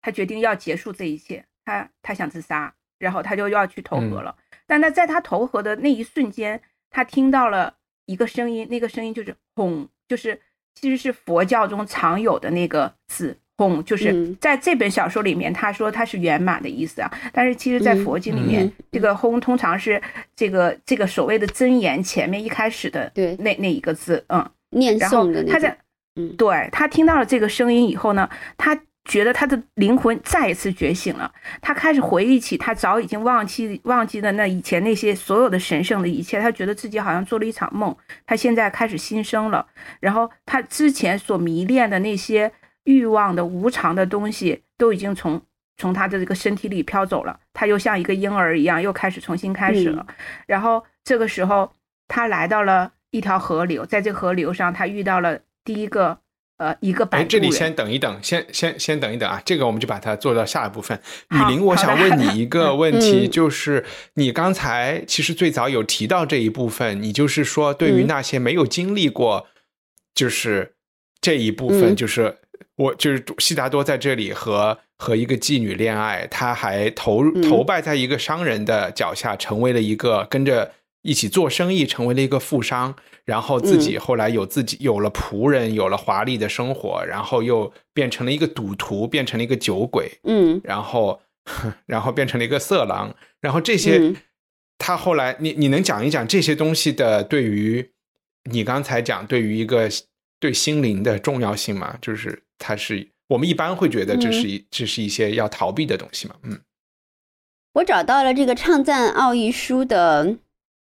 他决定要结束这一切，他他想自杀，然后他就要去投河了。但他在他投河的那一瞬间，他听到了一个声音，那个声音就是“轰”，就是其实是佛教中常有的那个字“轰”，就是在这本小说里面，他说它是圆满的意思啊。但是其实，在佛经里面，这个“轰”通常是这个这个所谓的真言前面一开始的对那那一个字，嗯，念诵的。他在，嗯，对他听到了这个声音以后呢，他觉得他的灵魂再一次觉醒了，他开始回忆起他早已经忘记忘记的那以前那些所有的神圣的一切，他觉得自己好像做了一场梦，他现在开始新生了。然后他之前所迷恋的那些欲望的无常的东西，都已经从从他的这个身体里飘走了，他又像一个婴儿一样，又开始重新开始了。然后这个时候，他来到了一条河流，在这河流上，他遇到了第一个。呃，一个百这里先等一等，先先先等一等啊！这个我们就把它做到下一部分。雨林，我想问你一个问题，就是你刚才其实最早有提到这一部分，你就是说对于那些没有经历过，就是这一部分，就是我就是悉达多在这里和和一个妓女恋爱，他还投投拜在一个商人的脚下，成为了一个跟着一起做生意，成为了一个富商。然后自己后来有自己有了仆人，有了华丽的生活，然后又变成了一个赌徒，变成了一个酒鬼，嗯，然后 然后变成了一个色狼，然后这些他后来，你你能讲一讲这些东西的对于你刚才讲对于一个对心灵的重要性吗？就是它是我们一般会觉得这是一这是一些要逃避的东西嘛？嗯，我找到了这个唱赞奥义书的，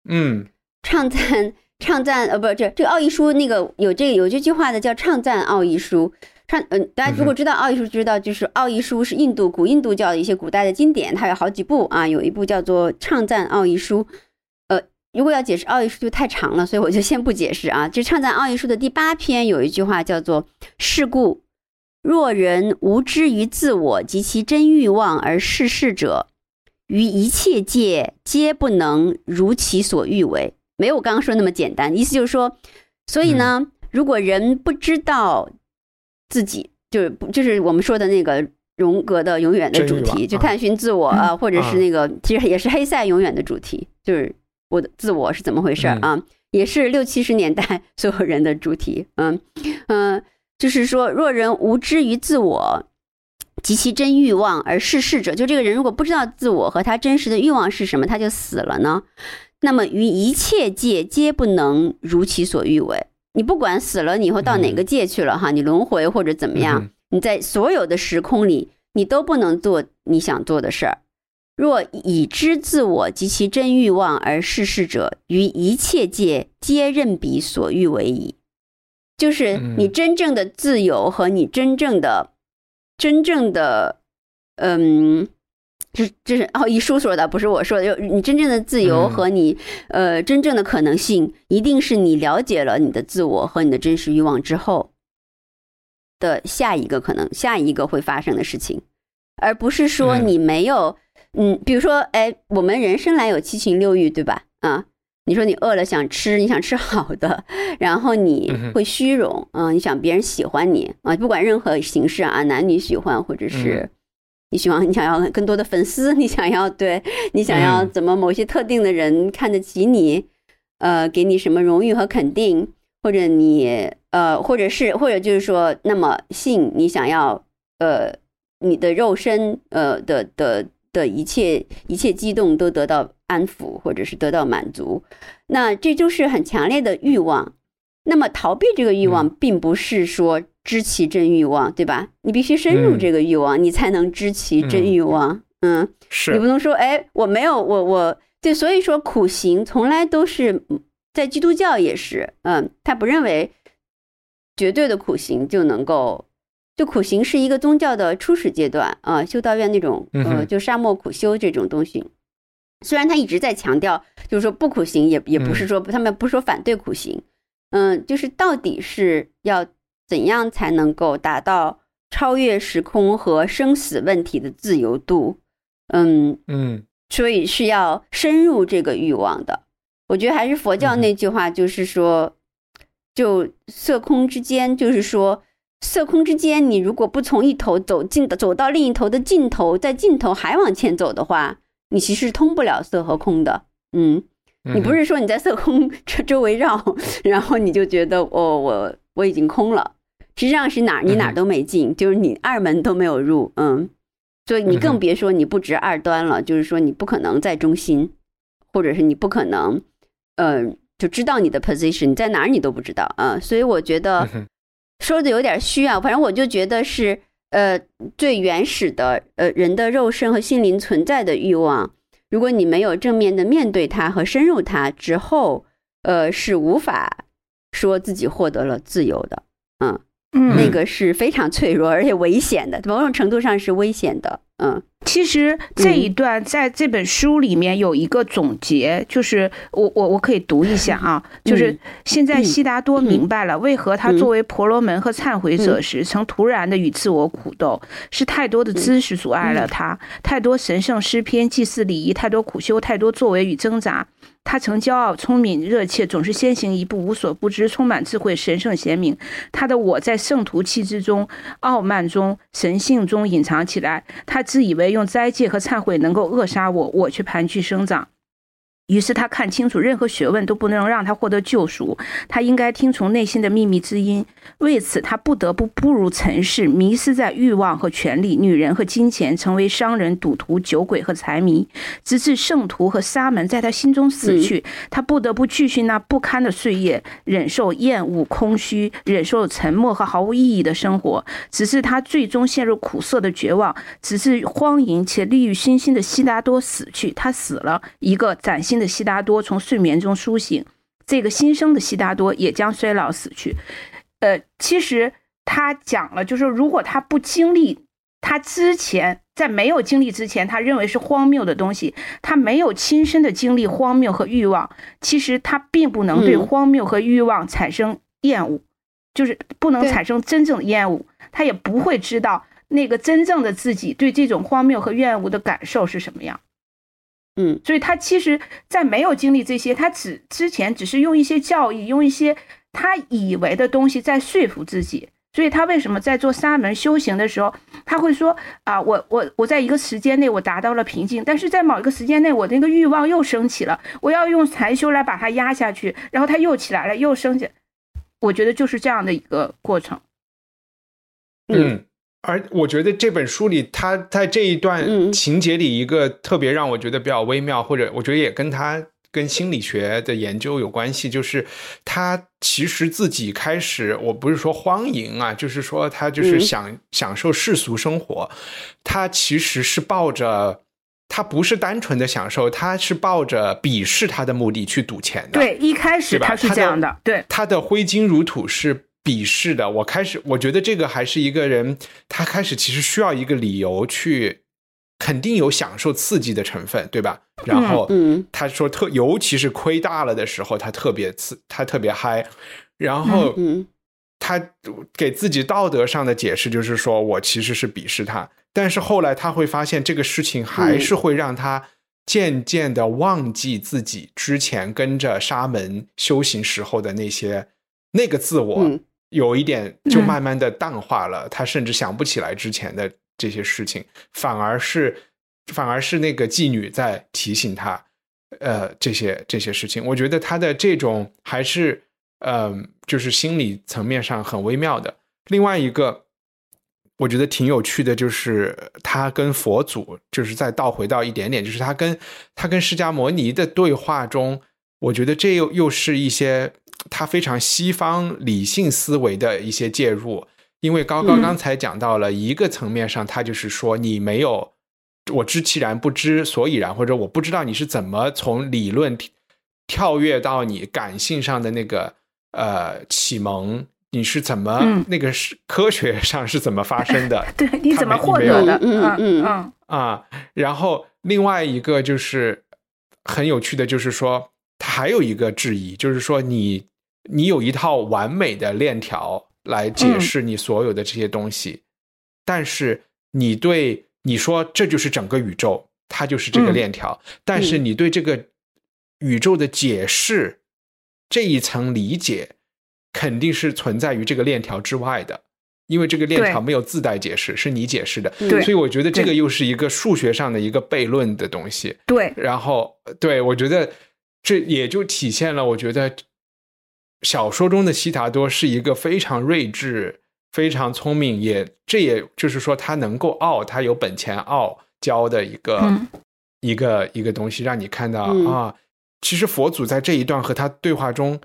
嗯，唱赞。唱赞呃不这这个奥义书那个有这个有这句话的叫唱赞奥义书唱嗯大家如果知道奥义书知道就是奥义书是印度古印度教的一些古代的经典它有好几部啊有一部叫做唱赞奥义书呃如果要解释奥义书就太长了所以我就先不解释啊就唱赞奥义书的第八篇有一句话叫做事故若人无知于自我及其真欲望而事事者于一切界皆不能如其所欲为。没有我刚刚说那么简单，意思就是说，所以呢，如果人不知道自己，就是就是我们说的那个荣格的永远的主题，就探寻自我啊，或者是那个其实也是黑塞永远的主题，就是我的自我是怎么回事啊，也是六七十年代 所有人的主题，嗯嗯，就是说，若人无知于自我及其真欲望而逝世者，就这个人如果不知道自我和他真实的欲望是什么，他就死了呢。那么于一切界皆不能如其所欲为。你不管死了，你以后到哪个界去了哈？你轮回或者怎么样？你在所有的时空里，你都不能做你想做的事儿。若已知自我及其真欲望而逝世者，于一切界皆任彼所欲为矣。就是你真正的自由和你真正的、真正的，嗯。这这是哦，一书说的，不是我说的。就你真正的自由和你呃真正的可能性，一定是你了解了你的自我和你的真实欲望之后的下一个可能，下一个会发生的事情，而不是说你没有嗯，比如说哎，我们人生来有七情六欲，对吧？啊，你说你饿了想吃，你想吃好的，然后你会虚荣，嗯，你想别人喜欢你啊，不管任何形式啊，男女喜欢或者是。你希望你想要更多的粉丝，你想要对你想要怎么某些特定的人看得起你，呃，给你什么荣誉和肯定，或者你呃，或者是或者就是说，那么性你想要呃，你的肉身呃的的的一切一切激动都得到安抚，或者是得到满足，那这就是很强烈的欲望。那么逃避这个欲望，并不是说。知其真欲望，对吧？你必须深入这个欲望，你才能知其真欲望。嗯，是你不能说，哎，我没有，我我对，所以说苦行从来都是在基督教也是，嗯，他不认为绝对的苦行就能够，就苦行是一个宗教的初始阶段啊，修道院那种，呃，就沙漠苦修这种东西。虽然他一直在强调，就是说不苦行，也也不是说他们不说反对苦行，嗯，就是到底是要。怎样才能够达到超越时空和生死问题的自由度？嗯嗯，所以是要深入这个欲望的。我觉得还是佛教那句话，就是说，就色空之间，就是说，色空之间，你如果不从一头走进，走到另一头的尽头，在尽头还往前走的话，你其实通不了色和空的。嗯，你不是说你在色空这周围绕，然后你就觉得哦，我我已经空了。实际上是哪儿你哪儿都没进，就是你二门都没有入，嗯，所以你更别说你不值二端了，就是说你不可能在中心，或者是你不可能，嗯，就知道你的 position 你在哪儿你都不知道啊，所以我觉得说的有点虚啊，反正我就觉得是，呃最原始的呃人的肉身和心灵存在的欲望，如果你没有正面的面对它和深入它之后，呃是无法说自己获得了自由的。嗯。那个是非常脆弱而且危险的，某种程度上是危险的。嗯，其实这一段在这本书里面有一个总结，就是我我我可以读一下啊，就是现在悉达多明白了为何他作为婆罗门和忏悔者时曾突然的与自我苦斗，是太多的知识阻碍了他，太多神圣诗篇、祭祀礼仪，太多苦修，太多作为与挣扎。他曾骄傲、聪明、热切，总是先行一步，无所不知，充满智慧，神圣贤明。他的我在圣徒气质中、傲慢中、神性中隐藏起来。他自以为用斋戒和忏悔能够扼杀我，我却盘踞生长。于是他看清楚，任何学问都不能让他获得救赎。他应该听从内心的秘密之音。为此，他不得不步入尘世，迷失在欲望和权力、女人和金钱，成为商人、赌徒、酒鬼和财迷，直至圣徒和沙门在他心中死去。他不得不继续那不堪的岁月，忍受厌恶、空虚，忍受沉默和毫无意义的生活，直至他最终陷入苦涩的绝望，直至荒淫且利欲熏心的悉达多死去。他死了，一个崭新。的悉达多从睡眠中苏醒，这个新生的悉达多也将衰老死去。呃，其实他讲了，就是如果他不经历他之前，在没有经历之前，他认为是荒谬的东西，他没有亲身的经历荒谬和欲望，其实他并不能对荒谬和欲望产生厌恶，就是不能产生真正的厌恶，他也不会知道那个真正的自己对这种荒谬和厌恶的感受是什么样。嗯，所以他其实，在没有经历这些，他只之前只是用一些教义，用一些他以为的东西在说服自己。所以他为什么在做沙门修行的时候，他会说啊，我我我在一个时间内我达到了平静，但是在某一个时间内，我那个欲望又升起了，我要用禅修来把它压下去，然后它又起来了，又升起。我觉得就是这样的一个过程。嗯。而我觉得这本书里，他在这一段情节里，一个特别让我觉得比较微妙，或者我觉得也跟他跟心理学的研究有关系，就是他其实自己开始，我不是说荒淫啊，就是说他就是想享受世俗生活，他其实是抱着，他不是单纯的享受，他是抱着鄙视他的目的去赌钱的。对，一开始他是这样的，对，他的挥金如土是。鄙视的，我开始，我觉得这个还是一个人，他开始其实需要一个理由去，肯定有享受刺激的成分，对吧？然后，嗯，他说特，尤其是亏大了的时候，他特别刺，他特别嗨。然后，嗯，他给自己道德上的解释就是说我其实是鄙视他，但是后来他会发现这个事情还是会让他渐渐的忘记自己之前跟着沙门修行时候的那些那个自我。有一点就慢慢的淡化了，他甚至想不起来之前的这些事情，反而是反而是那个妓女在提醒他，呃，这些这些事情。我觉得他的这种还是，嗯，就是心理层面上很微妙的。另外一个，我觉得挺有趣的，就是他跟佛祖，就是再倒回到一点点，就是他跟他跟释迦摩尼的对话中，我觉得这又又是一些。他非常西方理性思维的一些介入，因为高高刚才讲到了一个层面上，他就是说你没有我知其然不知所以然，或者我不知道你是怎么从理论跳跃到你感性上的那个呃启蒙，你是怎么那个是科学上是怎么发生的？对，你怎么获得的？嗯嗯嗯啊，然后另外一个就是很有趣的，就是说他还有一个质疑，就是说你。你有一套完美的链条来解释你所有的这些东西，但是你对你说这就是整个宇宙，它就是这个链条，但是你对这个宇宙的解释这一层理解肯定是存在于这个链条之外的，因为这个链条没有自带解释，是你解释的，所以我觉得这个又是一个数学上的一个悖论的东西。对，然后对我觉得这也就体现了，我觉得。小说中的悉达多是一个非常睿智、非常聪明，也这也就是说他能够傲，他有本钱傲娇的一个一个一个东西，让你看到啊，其实佛祖在这一段和他对话中，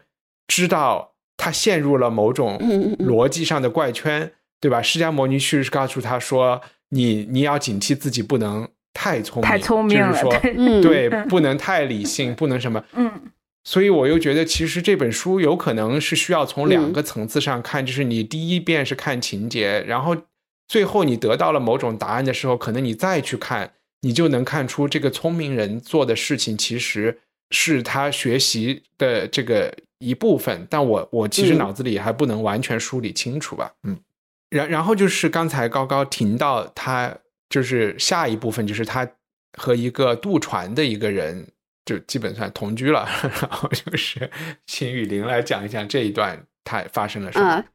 知道他陷入了某种逻辑上的怪圈，对吧？释迦牟尼去告诉他说：“你你要警惕自己，不能太聪明，太聪明了，对，不能太理性，不能什么。”嗯。所以我又觉得，其实这本书有可能是需要从两个层次上看，就是你第一遍是看情节，然后最后你得到了某种答案的时候，可能你再去看，你就能看出这个聪明人做的事情其实是他学习的这个一部分。但我我其实脑子里还不能完全梳理清楚吧，嗯。然然后就是刚才高高提到他就是下一部分就是他和一个渡船的一个人。就基本算同居了，然后就是请雨林来讲一讲这一段他发生了什么。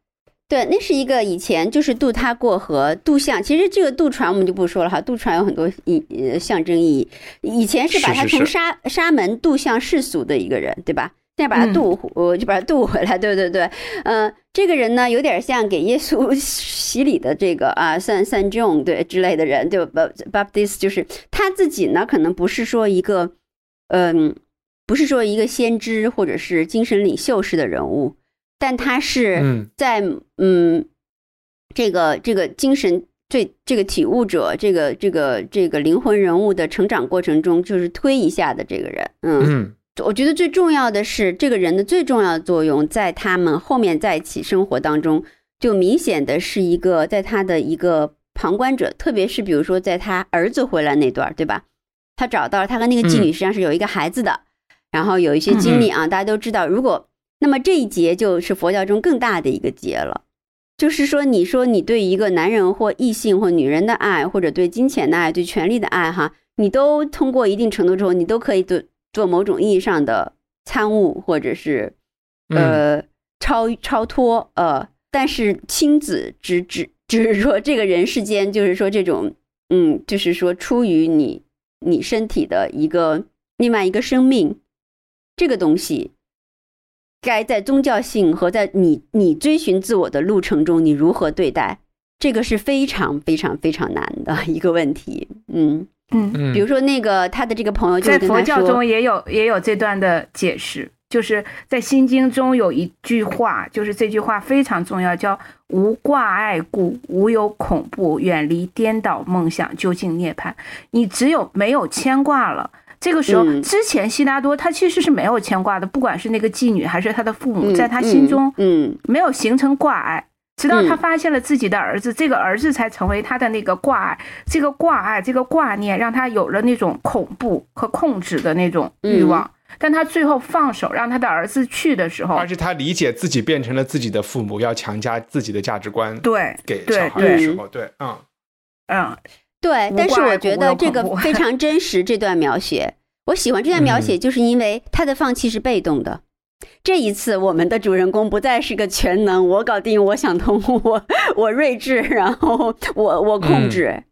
对，那是一个以前就是渡他过河渡象，其实这个渡船我们就不说了哈，渡船有很多意象征意义。以前是把他从沙沙门渡向世俗的一个人，对吧？现在把他渡，我就把他渡回来。对对对，嗯，这个人呢有点像给耶稣 洗礼的这个啊，三三 John 对之类的人，对吧？Baptist 就是他自己呢，可能不是说一个。嗯，不是说一个先知或者是精神领袖式的人物，但他是在嗯，这个这个精神最这个体悟者，这个这个这个灵魂人物的成长过程中，就是推一下的这个人。嗯，我觉得最重要的是这个人的最重要的作用，在他们后面在一起生活当中，就明显的是一个在他的一个旁观者，特别是比如说在他儿子回来那段，对吧？他找到了，他跟那个妓女实际上是有一个孩子的，然后有一些经历啊，大家都知道。如果那么这一节就是佛教中更大的一个节了，就是说，你说你对一个男人或异性或女人的爱，或者对金钱的爱、对权力的爱，哈，你都通过一定程度之后，你都可以做做某种意义上的参悟，或者是呃超超脱呃。但是亲子之之，就是说这个人世间，就是说这种嗯，就是说出于你。你身体的一个另外一个生命，这个东西，该在宗教性和在你你追寻自我的路程中，你如何对待？这个是非常非常非常难的一个问题。嗯嗯，比如说那个他的这个朋友就，在佛教中也有也有这段的解释。就是在《心经》中有一句话，就是这句话非常重要，叫“无挂碍故，无有恐怖，远离颠倒梦想，究竟涅槃”。你只有没有牵挂了，这个时候之前悉达多他其实是没有牵挂的，不管是那个妓女还是他的父母，在他心中，嗯，没有形成挂碍。直到他发现了自己的儿子，这个儿子才成为他的那个挂碍，这个挂碍，这个挂念，让他有了那种恐怖和控制的那种欲望。但他最后放手让他的儿子去的时候，而是他理解自己变成了自己的父母，要强加自己的价值观，对，给小孩的时候，对，嗯，嗯，对。但是我觉得这个非 常真实，这段描写，我喜欢这段描写，就是因为他的放弃是被动的。这一次，我们的主人公不再是个全能，我搞定，我想通，我我睿智，然后我我控制，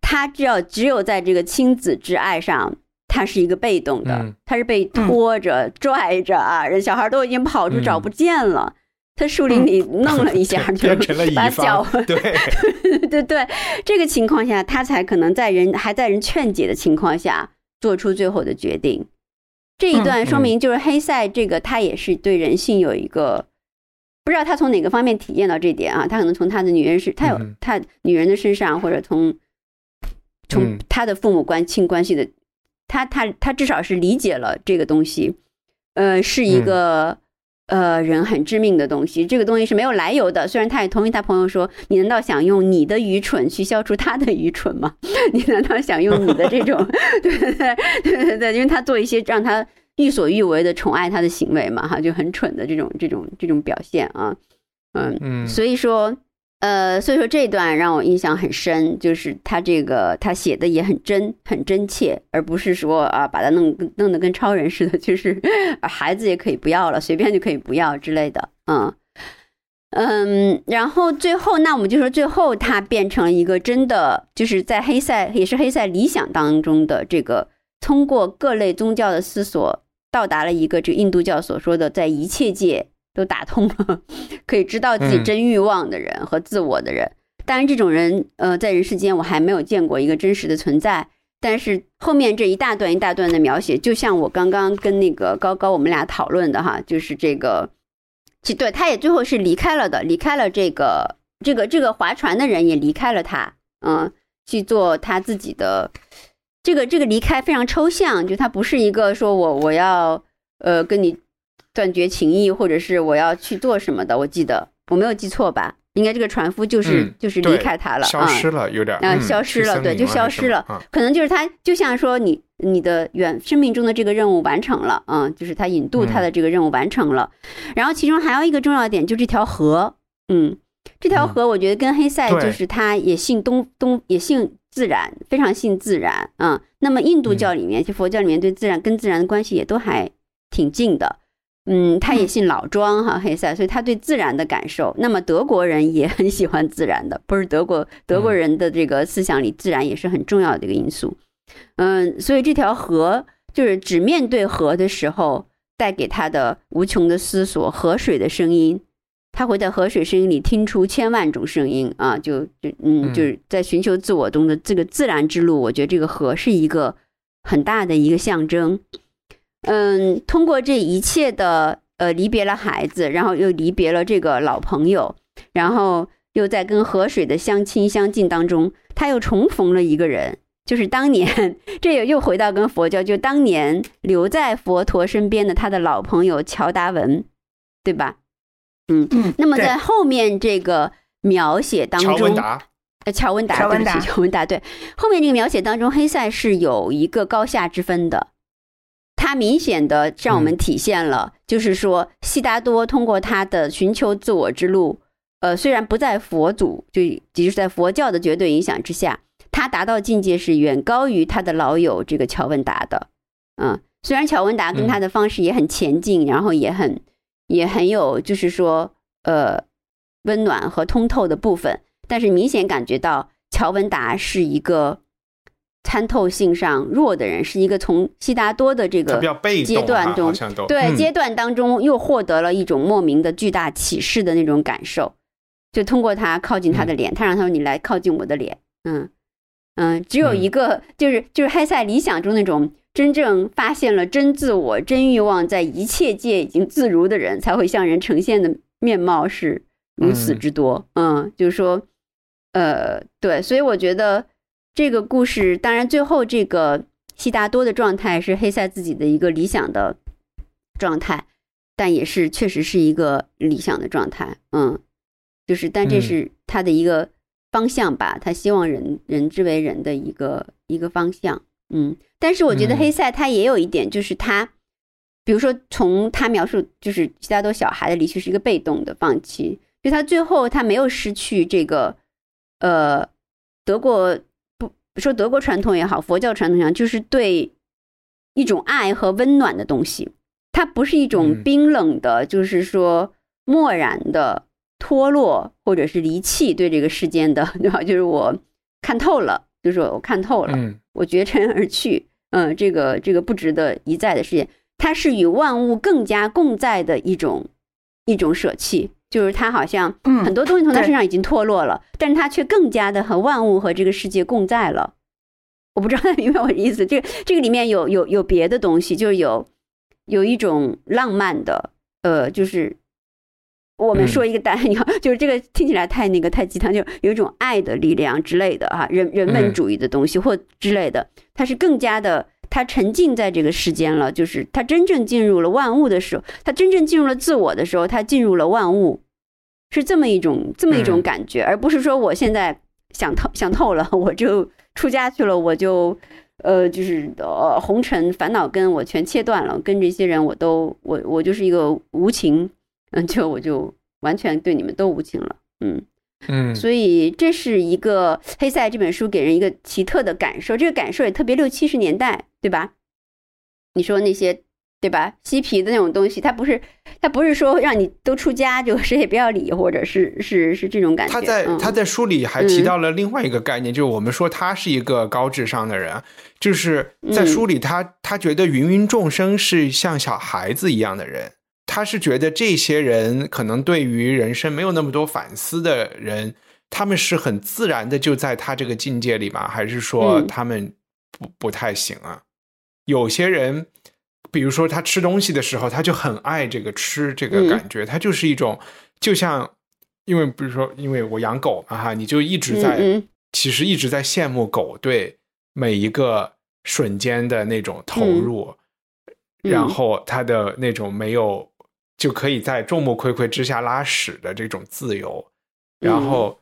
他只要只有在这个亲子之爱上。他是一个被动的，他是被拖着、拽着啊，人小孩都已经跑出找不见了，他树林里弄了一下，就把脚，对 对对，这个情况下，他才可能在人还在人劝解的情况下做出最后的决定。这一段说明就是黑塞这个他也是对人性有一个不知道他从哪个方面体验到这点啊，他可能从他的女人是，他有他女人的身上，或者从从他的父母关亲关系的。他他他至少是理解了这个东西，呃，是一个呃人很致命的东西。这个东西是没有来由的。虽然他也同意他朋友说：“你难道想用你的愚蠢去消除他的愚蠢吗？你难道想用你的这种 对对对对对对？因为他做一些让他欲所欲为的宠爱他的行为嘛，哈，就很蠢的这种这种这种表现啊，嗯嗯，所以说。”呃，所以说这段让我印象很深，就是他这个他写的也很真，很真切，而不是说啊把他弄弄得跟超人似的，就是孩子也可以不要了，随便就可以不要之类的，嗯嗯，然后最后那我们就说最后他变成了一个真的，就是在黑塞也是黑塞理想当中的这个通过各类宗教的思索，到达了一个这印度教所说的在一切界。都打通了，可以知道自己真欲望的人和自我的人。当然，这种人，呃，在人世间我还没有见过一个真实的存在。但是后面这一大段一大段的描写，就像我刚刚跟那个高高我们俩讨论的哈，就是这个，其对他也最后是离开了的，离开了这个这个这个划船的人也离开了他，嗯，去做他自己的。这个这个离开非常抽象，就他不是一个说我我要呃跟你断绝情谊，或者是我要去做什么的。我记得我没有记错吧？应该这个船夫就是就是离开他了，消失了，有点啊，消失了，对，就消失了。可能就是他就像说你你的远生命中的这个任务完成了，嗯，就是他引渡他的这个任务完成了。然后其中还有一个重要点，就这条河，嗯，这条河我觉得跟黑塞就是他也信东东也信。自然非常信自然啊，那么印度教里面，其实佛教里面对自然跟自然的关系也都还挺近的。嗯，他也信老庄哈黑塞，所以他对自然的感受。那么德国人也很喜欢自然的，不是德国德国人的这个思想里，自然也是很重要的一个因素。嗯，所以这条河就是只面对河的时候，带给他的无穷的思索，河水的声音。他会在河水声音里听出千万种声音啊，就就嗯，就是在寻求自我中的这个自然之路。我觉得这个河是一个很大的一个象征。嗯，通过这一切的呃离别了孩子，然后又离别了这个老朋友，然后又在跟河水的相亲相近当中，他又重逢了一个人，就是当年 这也又回到跟佛教，就当年留在佛陀身边的他的老朋友乔达文，对吧？嗯嗯，那么在后面这个描写当中，乔文达，呃，乔文达，对不起，乔文达，对，后面这个描写当中，黑塞是有一个高下之分的，他明显的让我们体现了，就是说，悉达多通过他的寻求自我之路，呃，虽然不在佛祖，就就是在佛教的绝对影响之下，他达到境界是远高于他的老友这个乔文达的，嗯，虽然乔文达跟他的方式也很前进，然后也很。也很有，就是说，呃，温暖和通透的部分，但是明显感觉到乔文达是一个参透性上弱的人，是一个从悉达多的这个阶段中，对阶段当中又获得了一种莫名的巨大启示的那种感受，就通过他靠近他的脸，他让他说：“你来靠近我的脸。”嗯嗯，只有一个，就是就是黑塞理想中那种。真正发现了真自我、真欲望，在一切界已经自如的人，才会向人呈现的面貌是如此之多。嗯，就是说，呃，对，所以我觉得这个故事，当然最后这个悉达多的状态是黑塞自己的一个理想的状态，但也是确实是一个理想的状态。嗯，就是，但这是他的一个方向吧，他希望人人之为人的一个一个方向。嗯，但是我觉得黑塞他也有一点，就是他，比如说从他描述，就是其他多小孩的离去是一个被动的放弃，就他最后他没有失去这个，呃，德国不说德国传统也好，佛教传统也好，就是对一种爱和温暖的东西，它不是一种冰冷的，就是说漠然的脱落或者是离弃对这个世间的，对吧？就是我看透了。就是我看透了，我绝尘而去。嗯，这个这个不值得一再的事件，它是与万物更加共在的一种一种舍弃。就是他好像很多东西从他身上已经脱落了，但是他却更加的和万物和这个世界共在了。我不知道他 明白我的意思。这个这个里面有有有别的东西，就是有有一种浪漫的，呃，就是。我们说一个单，你看，就是这个听起来太那个太鸡汤，就有一种爱的力量之类的哈，人人文主义的东西或之类的，它是更加的，他沉浸在这个世间了，就是他真正进入了万物的时候，他真正进入了自我的时候，他进入了万物，是这么一种这么一种感觉，而不是说我现在想透想透了，我就出家去了，我就呃就是呃红尘烦恼根我全切断了，跟这些人我都我我就是一个无情。嗯，就我就完全对你们都无情了，嗯嗯，所以这是一个黑塞这本书给人一个奇特的感受，这个感受也特别六七十年代，对吧？你说那些对吧？嬉皮的那种东西，他不是他不是说让你都出家就 谁也不要理，或者是是是这种感觉。他在他在书里还提到了另外一个概念，就是我们说他是一个高智商的人，就是在书里他他觉得芸芸众生是像小孩子一样的人。他是觉得这些人可能对于人生没有那么多反思的人，他们是很自然的就在他这个境界里吗？还是说他们不不太行啊？有些人，比如说他吃东西的时候，他就很爱这个吃这个感觉，他就是一种就像因为比如说，因为我养狗嘛哈，你就一直在，其实一直在羡慕狗对每一个瞬间的那种投入，然后他的那种没有就可以在众目睽睽之下拉屎的这种自由，然后，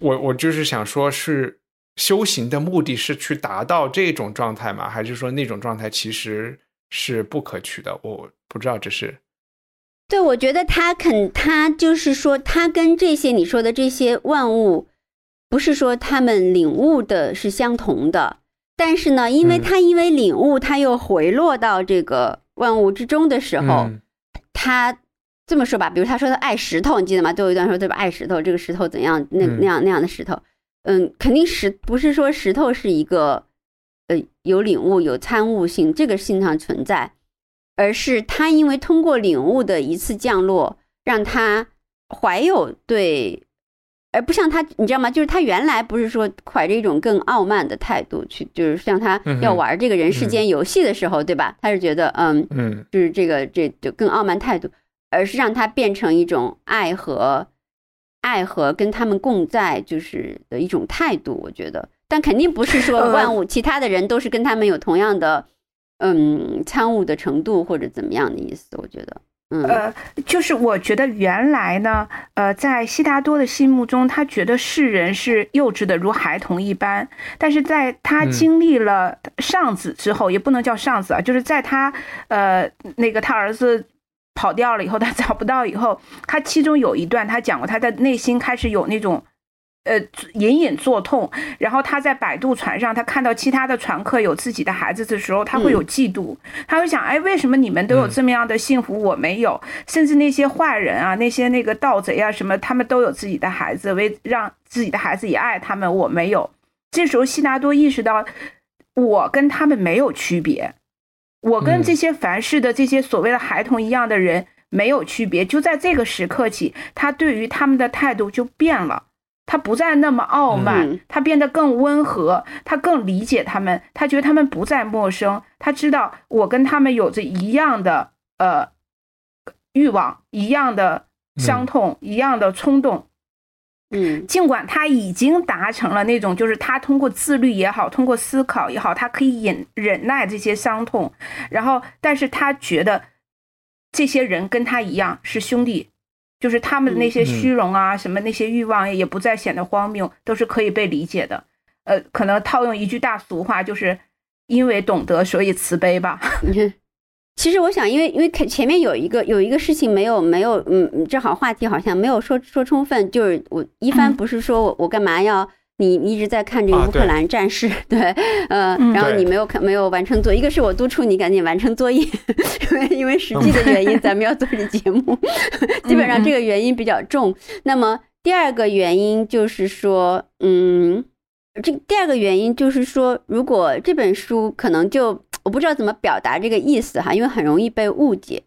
我我就是想说，是修行的目的是去达到这种状态吗？还是说那种状态其实是不可取的？我不知道这是。对，我觉得他肯，他就是说，他跟这些你说的这些万物，不是说他们领悟的是相同的，但是呢，因为他因为领悟，他又回落到这个万物之中的时候，他这么说吧，比如他说他爱石头，你记得吗？最后一段说对吧？爱石头，这个石头怎样？那那样那样的石头，嗯，肯定石不是说石头是一个呃有领悟、有参悟性，这个性上存在。而是他因为通过领悟的一次降落，让他怀有对，而不像他，你知道吗？就是他原来不是说怀着一种更傲慢的态度去，就是像他要玩这个人世间游戏的时候，对吧？他是觉得，嗯嗯，就是这个这就更傲慢态度，而是让他变成一种爱和爱和跟他们共在，就是的一种态度。我觉得，但肯定不是说万物其他的人都是跟他们有同样的。嗯，参悟的程度或者怎么样的意思？我觉得，呃，就是我觉得原来呢，呃，在悉达多的心目中，他觉得世人是幼稚的，如孩童一般。但是在他经历了上子之后，也不能叫上子啊，就是在他呃那个他儿子跑掉了以后，他找不到以后，他其中有一段他讲过，他的内心开始有那种。呃，隐隐作痛。然后他在摆渡船上，他看到其他的船客有自己的孩子的时候，他会有嫉妒。他会想，哎，为什么你们都有这么样的幸福，我没有？甚至那些坏人啊，那些那个盗贼啊，什么，他们都有自己的孩子，为让自己的孩子也爱他们，我没有。这时候，悉达多意识到，我跟他们没有区别，我跟这些凡世的这些所谓的孩童一样的人没有区别。就在这个时刻起，他对于他们的态度就变了。他不再那么傲慢，他变得更温和，他更理解他们，他觉得他们不再陌生，他知道我跟他们有着一样的呃欲望，一样的伤痛，一样的冲动。嗯，尽管他已经达成了那种，就是他通过自律也好，通过思考也好，他可以忍忍耐这些伤痛，然后，但是他觉得这些人跟他一样是兄弟。就是他们的那些虚荣啊，什么那些欲望也不再显得荒谬，都是可以被理解的。呃，可能套用一句大俗话，就是因为懂得，所以慈悲吧。其实我想，因为因为前面有一个有一个事情没有没有，嗯，正好话题好像没有说说充分。就是我一 帆不是说我我干嘛要。你一直在看这个乌克兰战事，对，呃，然后你没有看，没有完成作业，一个是我督促你赶紧完成作业，因为因为实际的原因，咱们要做这节目，基本上这个原因比较重。那么第二个原因就是说，嗯，这第二个原因就是说，如果这本书可能就我不知道怎么表达这个意思哈，因为很容易被误解。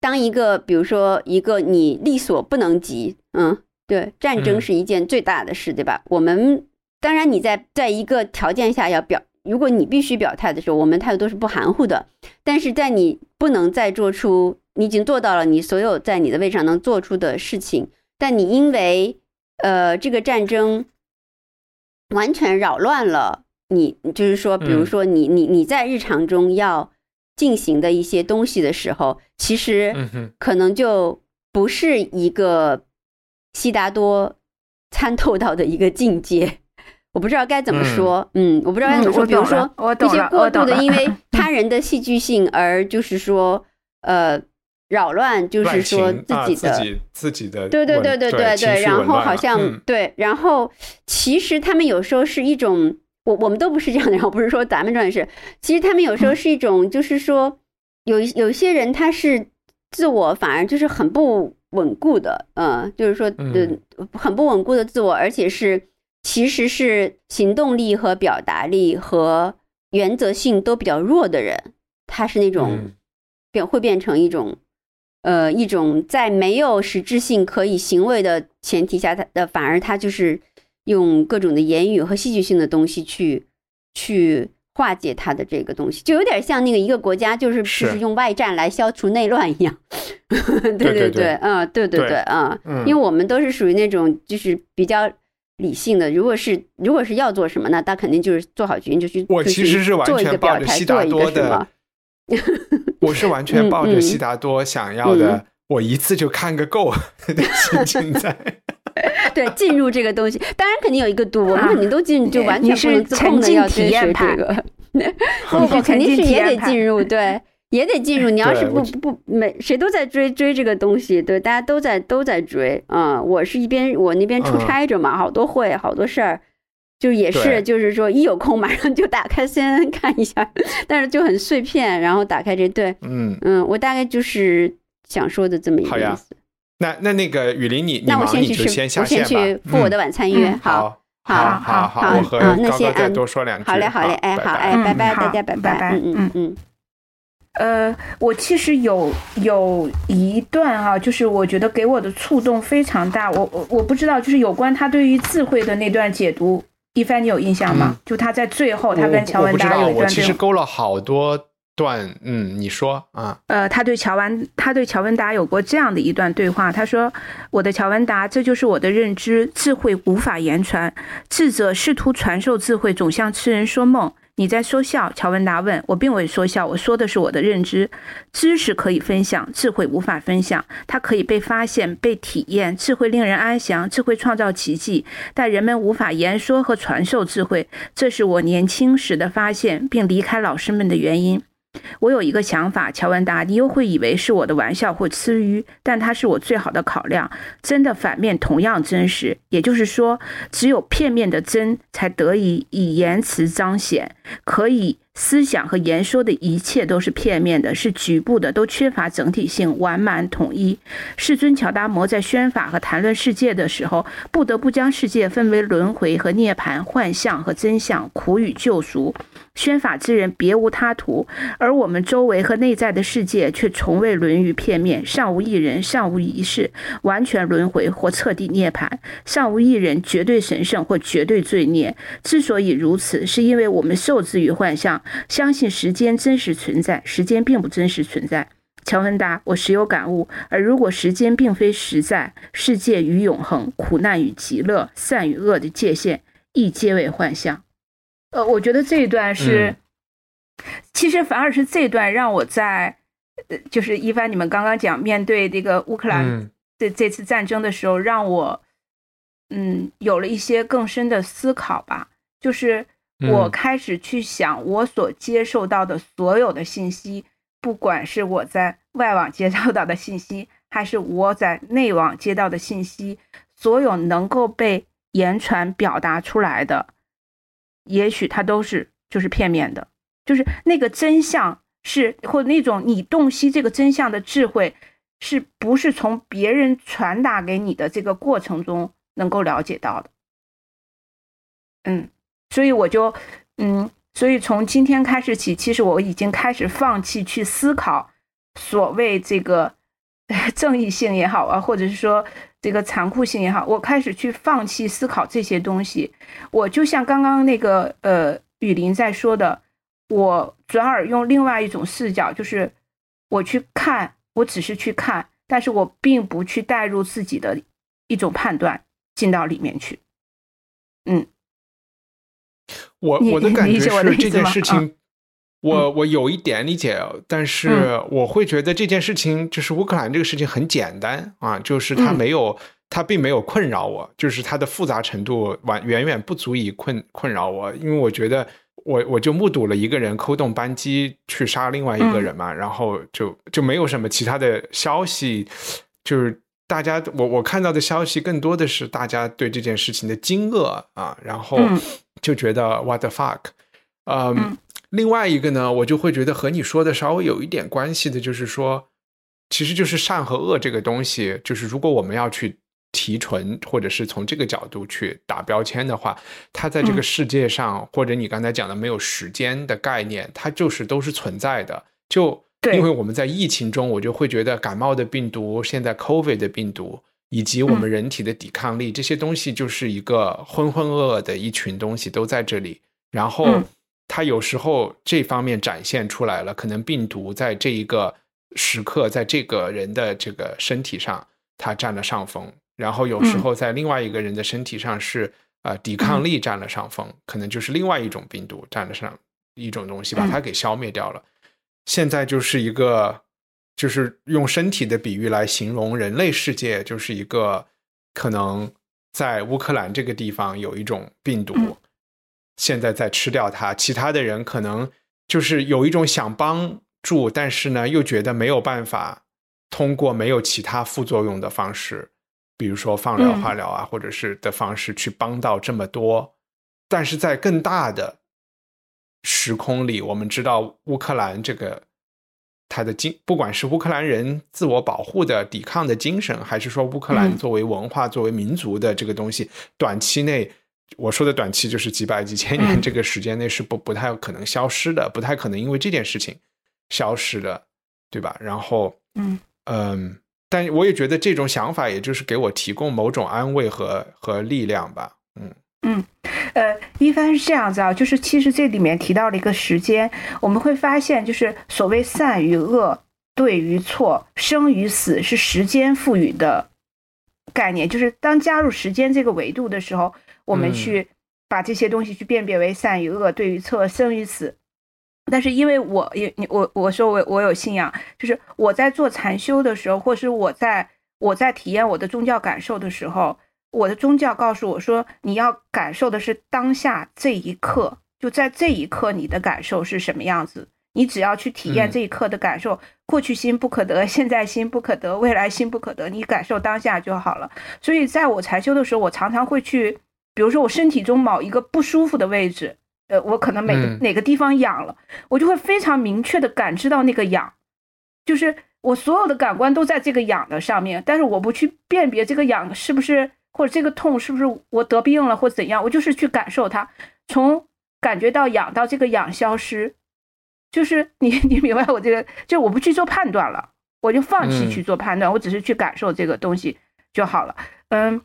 当一个比如说一个你力所不能及，嗯，对，战争是一件最大的事，对吧？我们。当然，你在在一个条件下要表，如果你必须表态的时候，我们态度都是不含糊的。但是在你不能再做出，你已经做到了你所有在你的位置上能做出的事情，但你因为呃这个战争完全扰乱了你，就是说，比如说你你你在日常中要进行的一些东西的时候，其实可能就不是一个悉达多参透到的一个境界。我不知道该怎么说，嗯，我不知道该怎么说。比如说一些过度的，因为 他人的戏剧性而就是说，呃，扰乱，就是说自己的自己的，对对对对对对。然后好像对，然后其实他们有时候是一种，我我们都不是这样的，然后不是说咱们这样是，其实他们有时候是一种，就是说有有些人他是自我反而就是很不稳固的，嗯，就是说嗯很不稳固的自我，而且是。其实是行动力和表达力和原则性都比较弱的人，他是那种变会变成一种，呃，一种在没有实质性可以行为的前提下，他的反而他就是用各种的言语和戏剧性的东西去去化解它的这个东西，就有点像那个一个国家就是就是用外战来消除内乱一样。对对对，嗯，对对对，嗯，因为我们都是属于那种就是比较理性的。如果是如果是要做什么，那他肯定就是做好决定就去。我其实是完全抱着悉达多的，我是完 全抱着悉达多想要的，我一次就看个够的心情在。对，进入这个东西，当然肯定有一个度，我们肯定都进，就完全不能自控的要追学这个。不不，肯定是也得进入，对，也得进入。你要是不不每谁都在追追这个东西，对，大家都在都在追嗯。我是一边我那边出差着嘛，好多会，好多事儿，就也是就是说一有空马上就打开先看一下，但是就很碎片，然后打开这对，嗯嗯，我大概就是想说的这么一个意思。那那那个雨林，你那我先去吃，我先去赴我的晚餐约。好，好，好，好，我和那先再多说两句。好嘞，好嘞，哎，好，哎，拜拜，大家拜拜，嗯嗯嗯。呃，我其实有有一段哈，就是我觉得给我的触动非常大。我我我不知道，就是有关他对于智慧的那段解读，一帆你有印象吗？就他在最后，他跟乔文达有一段我其实勾了好多。段，嗯，你说啊，呃，他对乔文，他对乔文达有过这样的一段对话，他说：“我的乔文达，这就是我的认知，智慧无法言传，智者试图传授智慧，总像痴人说梦。”你在说笑？乔文达问我，并未说笑，我说的是我的认知。知识可以分享，智慧无法分享。它可以被发现、被体验。智慧令人安详，智慧创造奇迹，但人们无法言说和传授智慧。这是我年轻时的发现，并离开老师们的原因。我有一个想法，乔文达，你又会以为是我的玩笑或吃鱼，但它是我最好的考量。真的反面同样真实，也就是说，只有片面的真才得以以言辞彰显，可以。思想和言说的一切都是片面的，是局部的，都缺乏整体性、完满统一。世尊乔达摩在宣法和谈论世界的时候，不得不将世界分为轮回和涅槃、幻象和真相、苦与救赎。宣法之人别无他途，而我们周围和内在的世界却从未沦于片面，尚无一人，尚无一事完全轮回或彻底涅槃，尚无一人绝对神圣或绝对罪孽。之所以如此，是因为我们受制于幻象。相信时间真实存在，时间并不真实存在。乔文达，我时有感悟。而如果时间并非实在，世界与永恒、苦难与极乐、善与恶的界限亦皆为幻象。呃，我觉得这一段是，其实反而是这段让我在，呃，就是一帆你们刚刚讲面对这个乌克兰这这次战争的时候，让我嗯有了一些更深的思考吧，就是。我开始去想，我所接受到的所有的信息，不管是我在外网接受到的信息，还是我在内网接到的信息，所有能够被言传表达出来的，也许它都是就是片面的，就是那个真相是或那种你洞悉这个真相的智慧，是不是从别人传达给你的这个过程中能够了解到的？嗯。所以我就，嗯，所以从今天开始起，其实我已经开始放弃去思考所谓这个 正义性也好啊，或者是说这个残酷性也好，我开始去放弃思考这些东西。我就像刚刚那个呃雨林在说的，我转而用另外一种视角，就是我去看，我只是去看，但是我并不去带入自己的一种判断进到里面去，嗯。我我的感觉是这件事？情，我我有一点理解，但是我会觉得这件事情就是乌克兰这个事情很简单啊，就是它没有，它并没有困扰我，就是它的复杂程度完远远不足以困困扰我，因为我觉得我我就目睹了一个人扣动扳机去杀另外一个人嘛，然后就就没有什么其他的消息，就是大家我我看到的消息更多的是大家对这件事情的惊愕啊，然后。就觉得 what the fuck，嗯，另外一个呢，我就会觉得和你说的稍微有一点关系的，就是说，其实就是善和恶这个东西，就是如果我们要去提纯，或者是从这个角度去打标签的话，它在这个世界上，或者你刚才讲的没有时间的概念，它就是都是存在的。就因为我们在疫情中，我就会觉得感冒的病毒，现在 COVID 的病毒。以及我们人体的抵抗力，这些东西就是一个浑浑噩噩的一群东西都在这里。然后它有时候这方面展现出来了，可能病毒在这一个时刻，在这个人的这个身体上，它占了上风。然后有时候在另外一个人的身体上是啊，抵抗力占了上风，可能就是另外一种病毒占了上一种东西，把它给消灭掉了。现在就是一个，就是用身体的比喻来形容人类世界，就是一个可能在乌克兰这个地方有一种病毒，现在在吃掉它。其他的人可能就是有一种想帮助，但是呢又觉得没有办法通过没有其他副作用的方式。比如说放疗、化疗啊，或者是的方式去帮到这么多，但是在更大的时空里，我们知道乌克兰这个他的精，不管是乌克兰人自我保护的抵抗的精神，还是说乌克兰作为文化、作为民族的这个东西，短期内我说的短期就是几百几千年这个时间内是不不太可能消失的，不太可能因为这件事情消失的，对吧？然后，嗯嗯。但我也觉得这种想法，也就是给我提供某种安慰和和力量吧。嗯嗯，呃，一般是这样子啊，就是其实这里面提到了一个时间，我们会发现，就是所谓善与恶、对与错、生与死，是时间赋予的概念。就是当加入时间这个维度的时候，我们去把这些东西去辨别为善与恶、对与错、生与死。但是因为我也我我说我我有信仰，就是我在做禅修的时候，或是我在我在体验我的宗教感受的时候，我的宗教告诉我说，你要感受的是当下这一刻，就在这一刻你的感受是什么样子，你只要去体验这一刻的感受，过去心不可得，现在心不可得，未来心不可得，你感受当下就好了。所以在我禅修的时候，我常常会去，比如说我身体中某一个不舒服的位置。呃，我可能每个哪个地方痒了，我就会非常明确的感知到那个痒，就是我所有的感官都在这个痒的上面，但是我不去辨别这个痒是不是或者这个痛是不是我得病了或怎样，我就是去感受它，从感觉到痒到这个痒消失，就是你 你明白我这个，就我不去做判断了，我就放弃去做判断，我只是去感受这个东西就好了。嗯，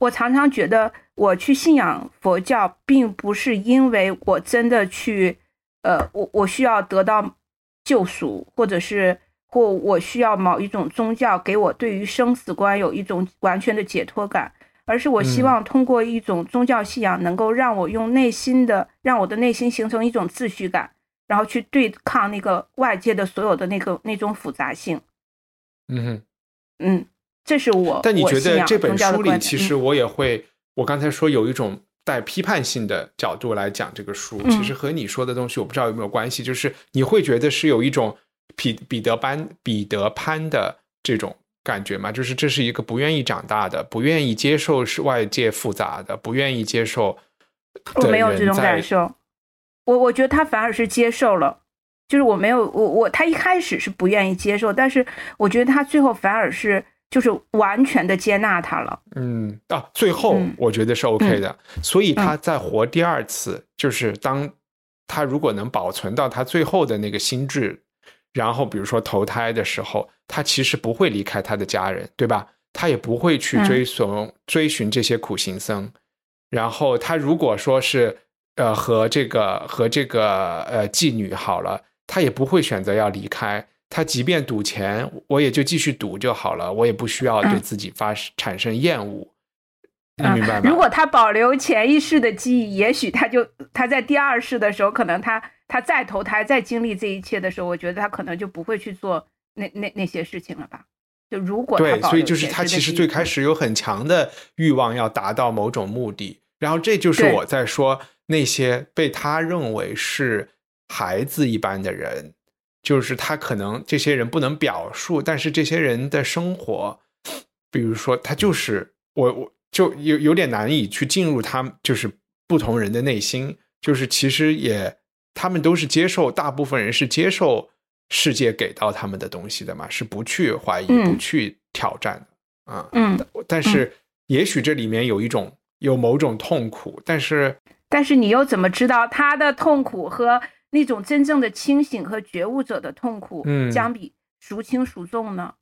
我常常觉得。我去信仰佛教，并不是因为我真的去，呃，我我需要得到救赎，或者是或我需要某一种宗教给我对于生死观有一种完全的解脱感，而是我希望通过一种宗教信仰，能够让我用内心的，让我的内心形成一种秩序感，然后去对抗那个外界的所有的那个那种复杂性。嗯哼嗯，这是我。但你觉得这本书里，其实我也会。我刚才说有一种带批判性的角度来讲这个书，其实和你说的东西我不知道有没有关系。就是你会觉得是有一种彼彼得班彼得潘的这种感觉嘛？就是这是一个不愿意长大的、不愿意接受是外界复杂的、不愿意接受。我没有这种感受，我我觉得他反而是接受了。就是我没有我我他一开始是不愿意接受，但是我觉得他最后反而是。就是完全的接纳他了，嗯啊，最后我觉得是 OK 的，所以他在活第二次，就是当他如果能保存到他最后的那个心智，然后比如说投胎的时候，他其实不会离开他的家人，对吧？他也不会去追随追寻这些苦行僧，然后他如果说是呃和这个和这个呃妓女好了，他也不会选择要离开。他即便赌钱，我也就继续赌就好了，我也不需要对自己发产生厌恶，你明白吗？如果他保留前一世的记忆，也许他就他在第二世的时候，可能他他再投胎再经历这一切的时候，我觉得他可能就不会去做那那那些事情了吧？就如果对，所以就是他其实最开始有很强的欲望要达到某种目的，然后这就是我在说那些被他认为是孩子一般的人。就是他可能这些人不能表述，但是这些人的生活，比如说他就是我，我就有有点难以去进入他就是不同人的内心，就是其实也他们都是接受，大部分人是接受世界给到他们的东西的嘛，是不去怀疑、不去挑战的啊。嗯，但是也许这里面有一种有某种痛苦，但是但是你又怎么知道他的痛苦和？那种真正的清醒和觉悟者的痛苦，嗯，相比孰轻孰重呢？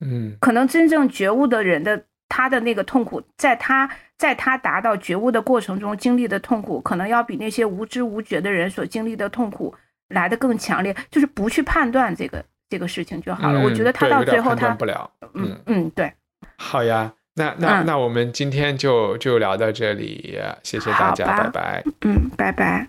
嗯，可能真正觉悟的人的他的那个痛苦，在他在他达到觉悟的过程中经历的痛苦，可能要比那些无知无觉的人所经历的痛苦来的更强烈。就是不去判断这个这个事情就好了。我觉得他到最后他不了。嗯嗯，对。好呀，那那那我们今天就就聊到这里，谢谢大家，拜拜。嗯，拜拜。